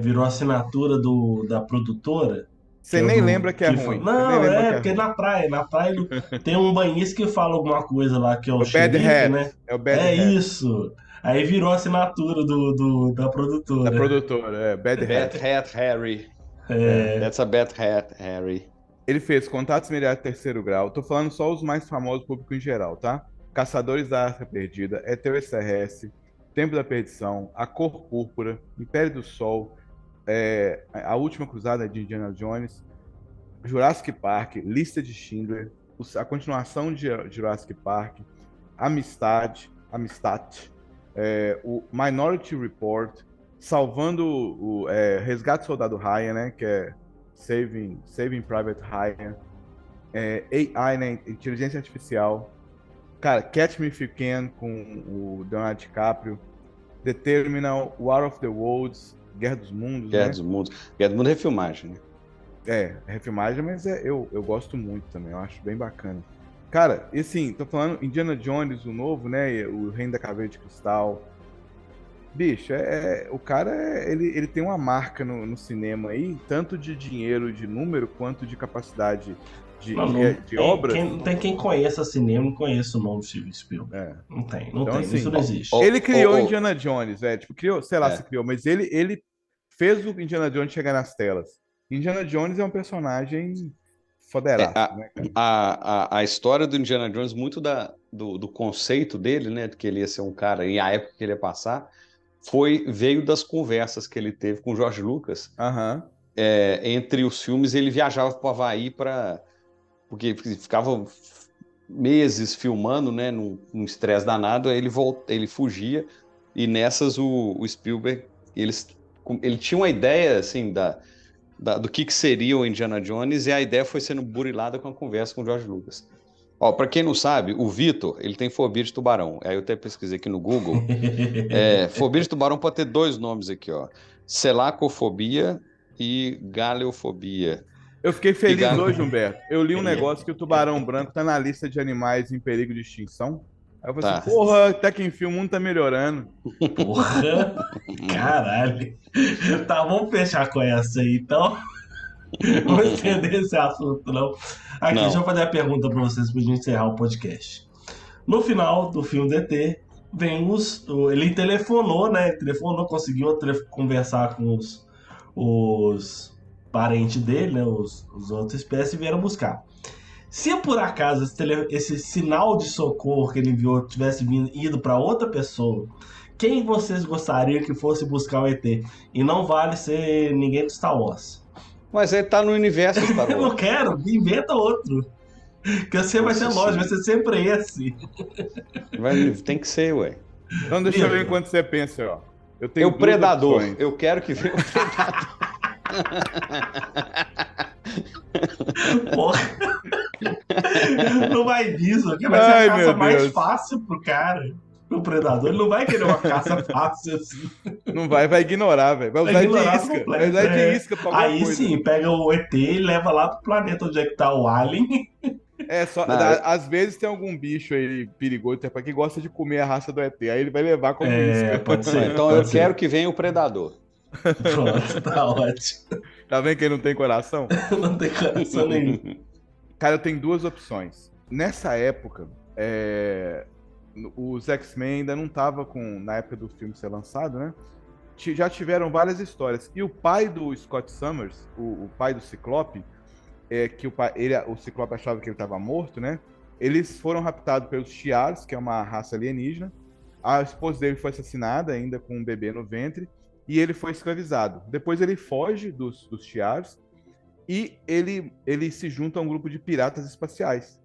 Virou assinatura do, da produtora? Você nem do, lembra que é que ruim. Não, é, é porque é na praia. Na praia tem um banhista que fala alguma coisa lá, que é o, o xerife, Bad Hat. né? É o Bad É Hat. isso. Aí virou assinatura do, do, da produtora. Da produtora, é. Bad, Bad Hat. Hat Harry. É. That's a Bad Hat Harry. Ele fez Contatos Imediatos Terceiro Grau. Tô falando só os mais famosos público em geral, tá? Caçadores da Arca Perdida, Eteu SRS, Tempo da Perdição, A Cor Púrpura, Império do Sol, é, A Última Cruzada de Indiana Jones, Jurassic Park, Lista de Schindler, a continuação de Jurassic Park, Amistade, Amistad, é, o Minority Report, salvando o, é, Resgate Soldado Ryan, né, que é Saving, Saving Private Ryan, é, AI, né, inteligência artificial. Cara, Catch Me If You Can com o Leonardo DiCaprio, The Terminal, War of the Worlds, Guerra dos Mundos, Guerra né? dos Mundos. Guerra dos Mundos é refilmagem, né? É, é refilmagem, mas é, eu, eu gosto muito também, eu acho bem bacana. Cara, e assim, tô falando Indiana Jones, o novo, né? O Reino da Caveira de Cristal. Bicho, é, é- o cara, é- ele, ele tem uma marca no, no cinema aí, tanto de dinheiro, de número, quanto de capacidade de, Não, de, não de tem, obra. quem- não tem quem conheça cinema, não conheça o nome do Steven Spielberg. É. Não tem, não Então, tem, assim, isso não existe. Ele criou Ó, ó, ó. Indiana Jones, é, tipo, criou, sei lá É. se criou, mas ele, ele fez o Indiana Jones chegar nas telas. Indiana Jones é um personagem foderaço, É, a- né? A, a, a história do Indiana Jones, muito da, do, do conceito dele, né? De que ele ia ser um cara, e a época que ele ia passar, foi, veio das conversas que ele teve com o George Lucas. Aham. É, entre os filmes, ele viajava para o Havaí para. Porque ficava meses filmando, né? Num estresse danado, aí ele, volta, ele fugia, e nessas o, o Spielberg, eles, ele tinha uma ideia, assim, da, da- do que, que seria o Indiana Jones, e a ideia foi sendo burilada com a conversa com o George Lucas. Ó, para quem não sabe, o Vitor, ele tem fobia de tubarão. Aí eu até pesquisei aqui no Google. É, fobia de tubarão pode ter dois nomes aqui, ó. Selacofobia e galeofobia. Eu fiquei feliz Obrigado. hoje, Humberto. Eu li um negócio que o tubarão branco tá na lista de animais em perigo de extinção. Aí eu falei Tá. assim, porra, até que enfim o mundo tá melhorando. Porra! Caralho! Tá, vamos fechar com essa aí, então. Não vou estender esse assunto, não. Aqui, Não. deixa eu fazer a pergunta pra vocês pra gente encerrar o podcast. No final do filme do ET, vem os. Ele telefonou, né? Ele telefonou, conseguiu conversar com os, os parentes dele, né? Os, os outras espécies, vieram buscar. Se por acaso esse, tele- esse sinal de socorro que ele enviou tivesse vindo, ido para outra pessoa, quem vocês gostariam que fosse buscar o ET? E não vale ser ninguém do Star Wars. Mas ele tá no universo Star Eu não Wars. quero, inventa outro. Que você vai ser lógico, vai ser sempre esse. Vai- tem que ser, ué. Então deixa eu ver enquanto você pensa, ó. Eu tenho o Predador. opções. Eu quero que venha o Porra. Não vai disso, que vai ser Ai, a caça mais Deus. fácil pro cara. O predador, ele não vai querer uma caça fácil assim. Não vai, vai ignorar, velho. Vai usar ignorar de isca. completo, Vai usar é. de isca pra Aí coisa. sim, pega o ET e leva lá pro planeta onde é que tá o Alien. É, só, Não, às vezes tem algum bicho aí perigoso, quem gosta de comer a raça do ET. Aí ele vai levar como É, isca. pode ser. Então pode eu ser. quero que venha o Predador. Pronto, tá ótimo. Tá vendo quem não tem coração? Não tem coração nenhum. Cara, eu tenho duas opções. Nessa época, é, os X-Men ainda não tava com, na época do filme ser lançado, né? Já tiveram várias histórias. E o pai do Scott Summers, o, o pai do Ciclope, é que o, pai, ele, o Ciclope achava que ele estava morto, né? Eles foram raptados pelos Shi'ars, que é uma raça alienígena. A esposa dele foi assassinada, ainda com um bebê no ventre, e ele foi escravizado. Depois ele foge dos, dos Shi'ars e ele, ele se junta a um grupo de piratas espaciais,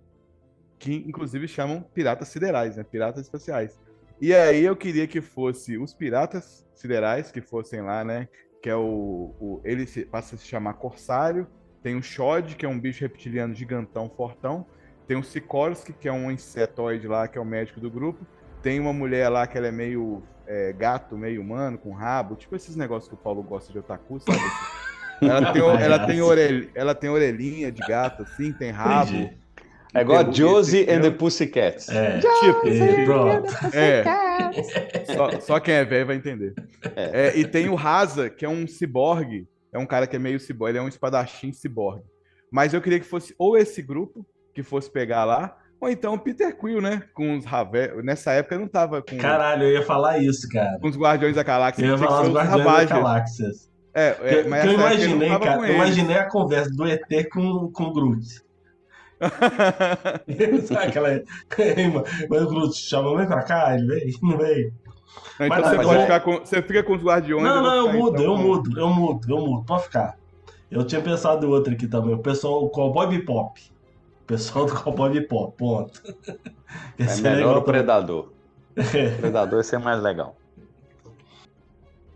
que inclusive chamam piratas siderais, né? Piratas espaciais. E aí eu queria que fosse os piratas siderais que fossem lá, né? Que é o, o ele se, passa a se chamar Corsário. Tem o Shod, que é um bicho reptiliano gigantão, fortão. Tem o Sikorsky, que é um insetoide lá, que é o médico do grupo. Tem uma mulher lá que ela é meio é, gato, meio humano, com rabo. Tipo esses negócios que o Paulo gosta de otaku, sabe? Ela tem, ela tem, orelha, ela tem orelhinha de gato, assim, tem rabo. Entendi. É igual Josie and the Pussycats. É, Tipo, e pronto. É. Só, só quem é velho vai entender. É, e tem o Rasa, que é um ciborgue. É um cara que é meio ciborgue, ele é um espadachim ciborgue. Mas eu queria que fosse ou esse grupo que fosse pegar lá, ou então o Peter Quill, né? Com os Ravel. Nessa época eu não tava com, Caralho, eu ia falar isso, cara. com os Guardiões da Galáxia. Eu ia falar os Guardiões das Ravages. Galáxias. É, é, que mas eu eu imaginei, tava cara, eu imaginei a conversa do ET com, com o Groot. Sabe aquela. Mas o Groot chama, vem pra cá, ele vem, não vem. Então Mas você pode ficar com. Você fica com os Guardiões. Não, não, eu mudo, então, eu mudo, eu mudo, eu mudo, pode ficar. Eu tinha pensado em outro aqui também, o pessoal, o Cowboy Bebop. Pessoal do Cowboy Bebop, ponto. É melhor o Predador. também. O Predador ia ser mais legal.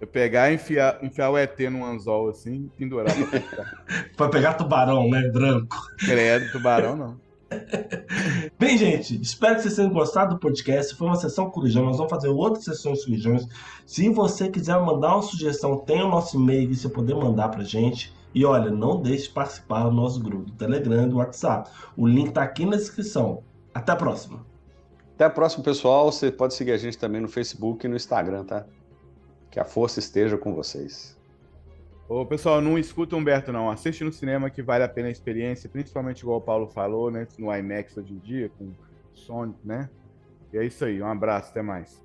Eu pegar e enfiar, enfiar o ET num anzol assim, pendurar pra pescar. Pra pegar tubarão, né? Branco. Credo, tubarão não. Bem, gente, espero que vocês tenham gostado do podcast. Foi uma sessão Corujão. Nós vamos fazer outras sessões Corujões. Se você quiser mandar uma sugestão, tem o nosso e-mail que você poder mandar pra gente. E olha, não deixe de participar do nosso grupo do Telegram e do WhatsApp. O link tá aqui na descrição. Até a próxima. Até a próxima, pessoal. Você pode seguir a gente também no Facebook e no Instagram, tá? Que a força esteja com vocês. Ô, pessoal, não escuta o Humberto, não. Assiste no cinema que vale a pena a experiência, principalmente igual o Paulo falou, né? No IMAX hoje em dia, com som, né? E é isso aí. Um abraço, até mais.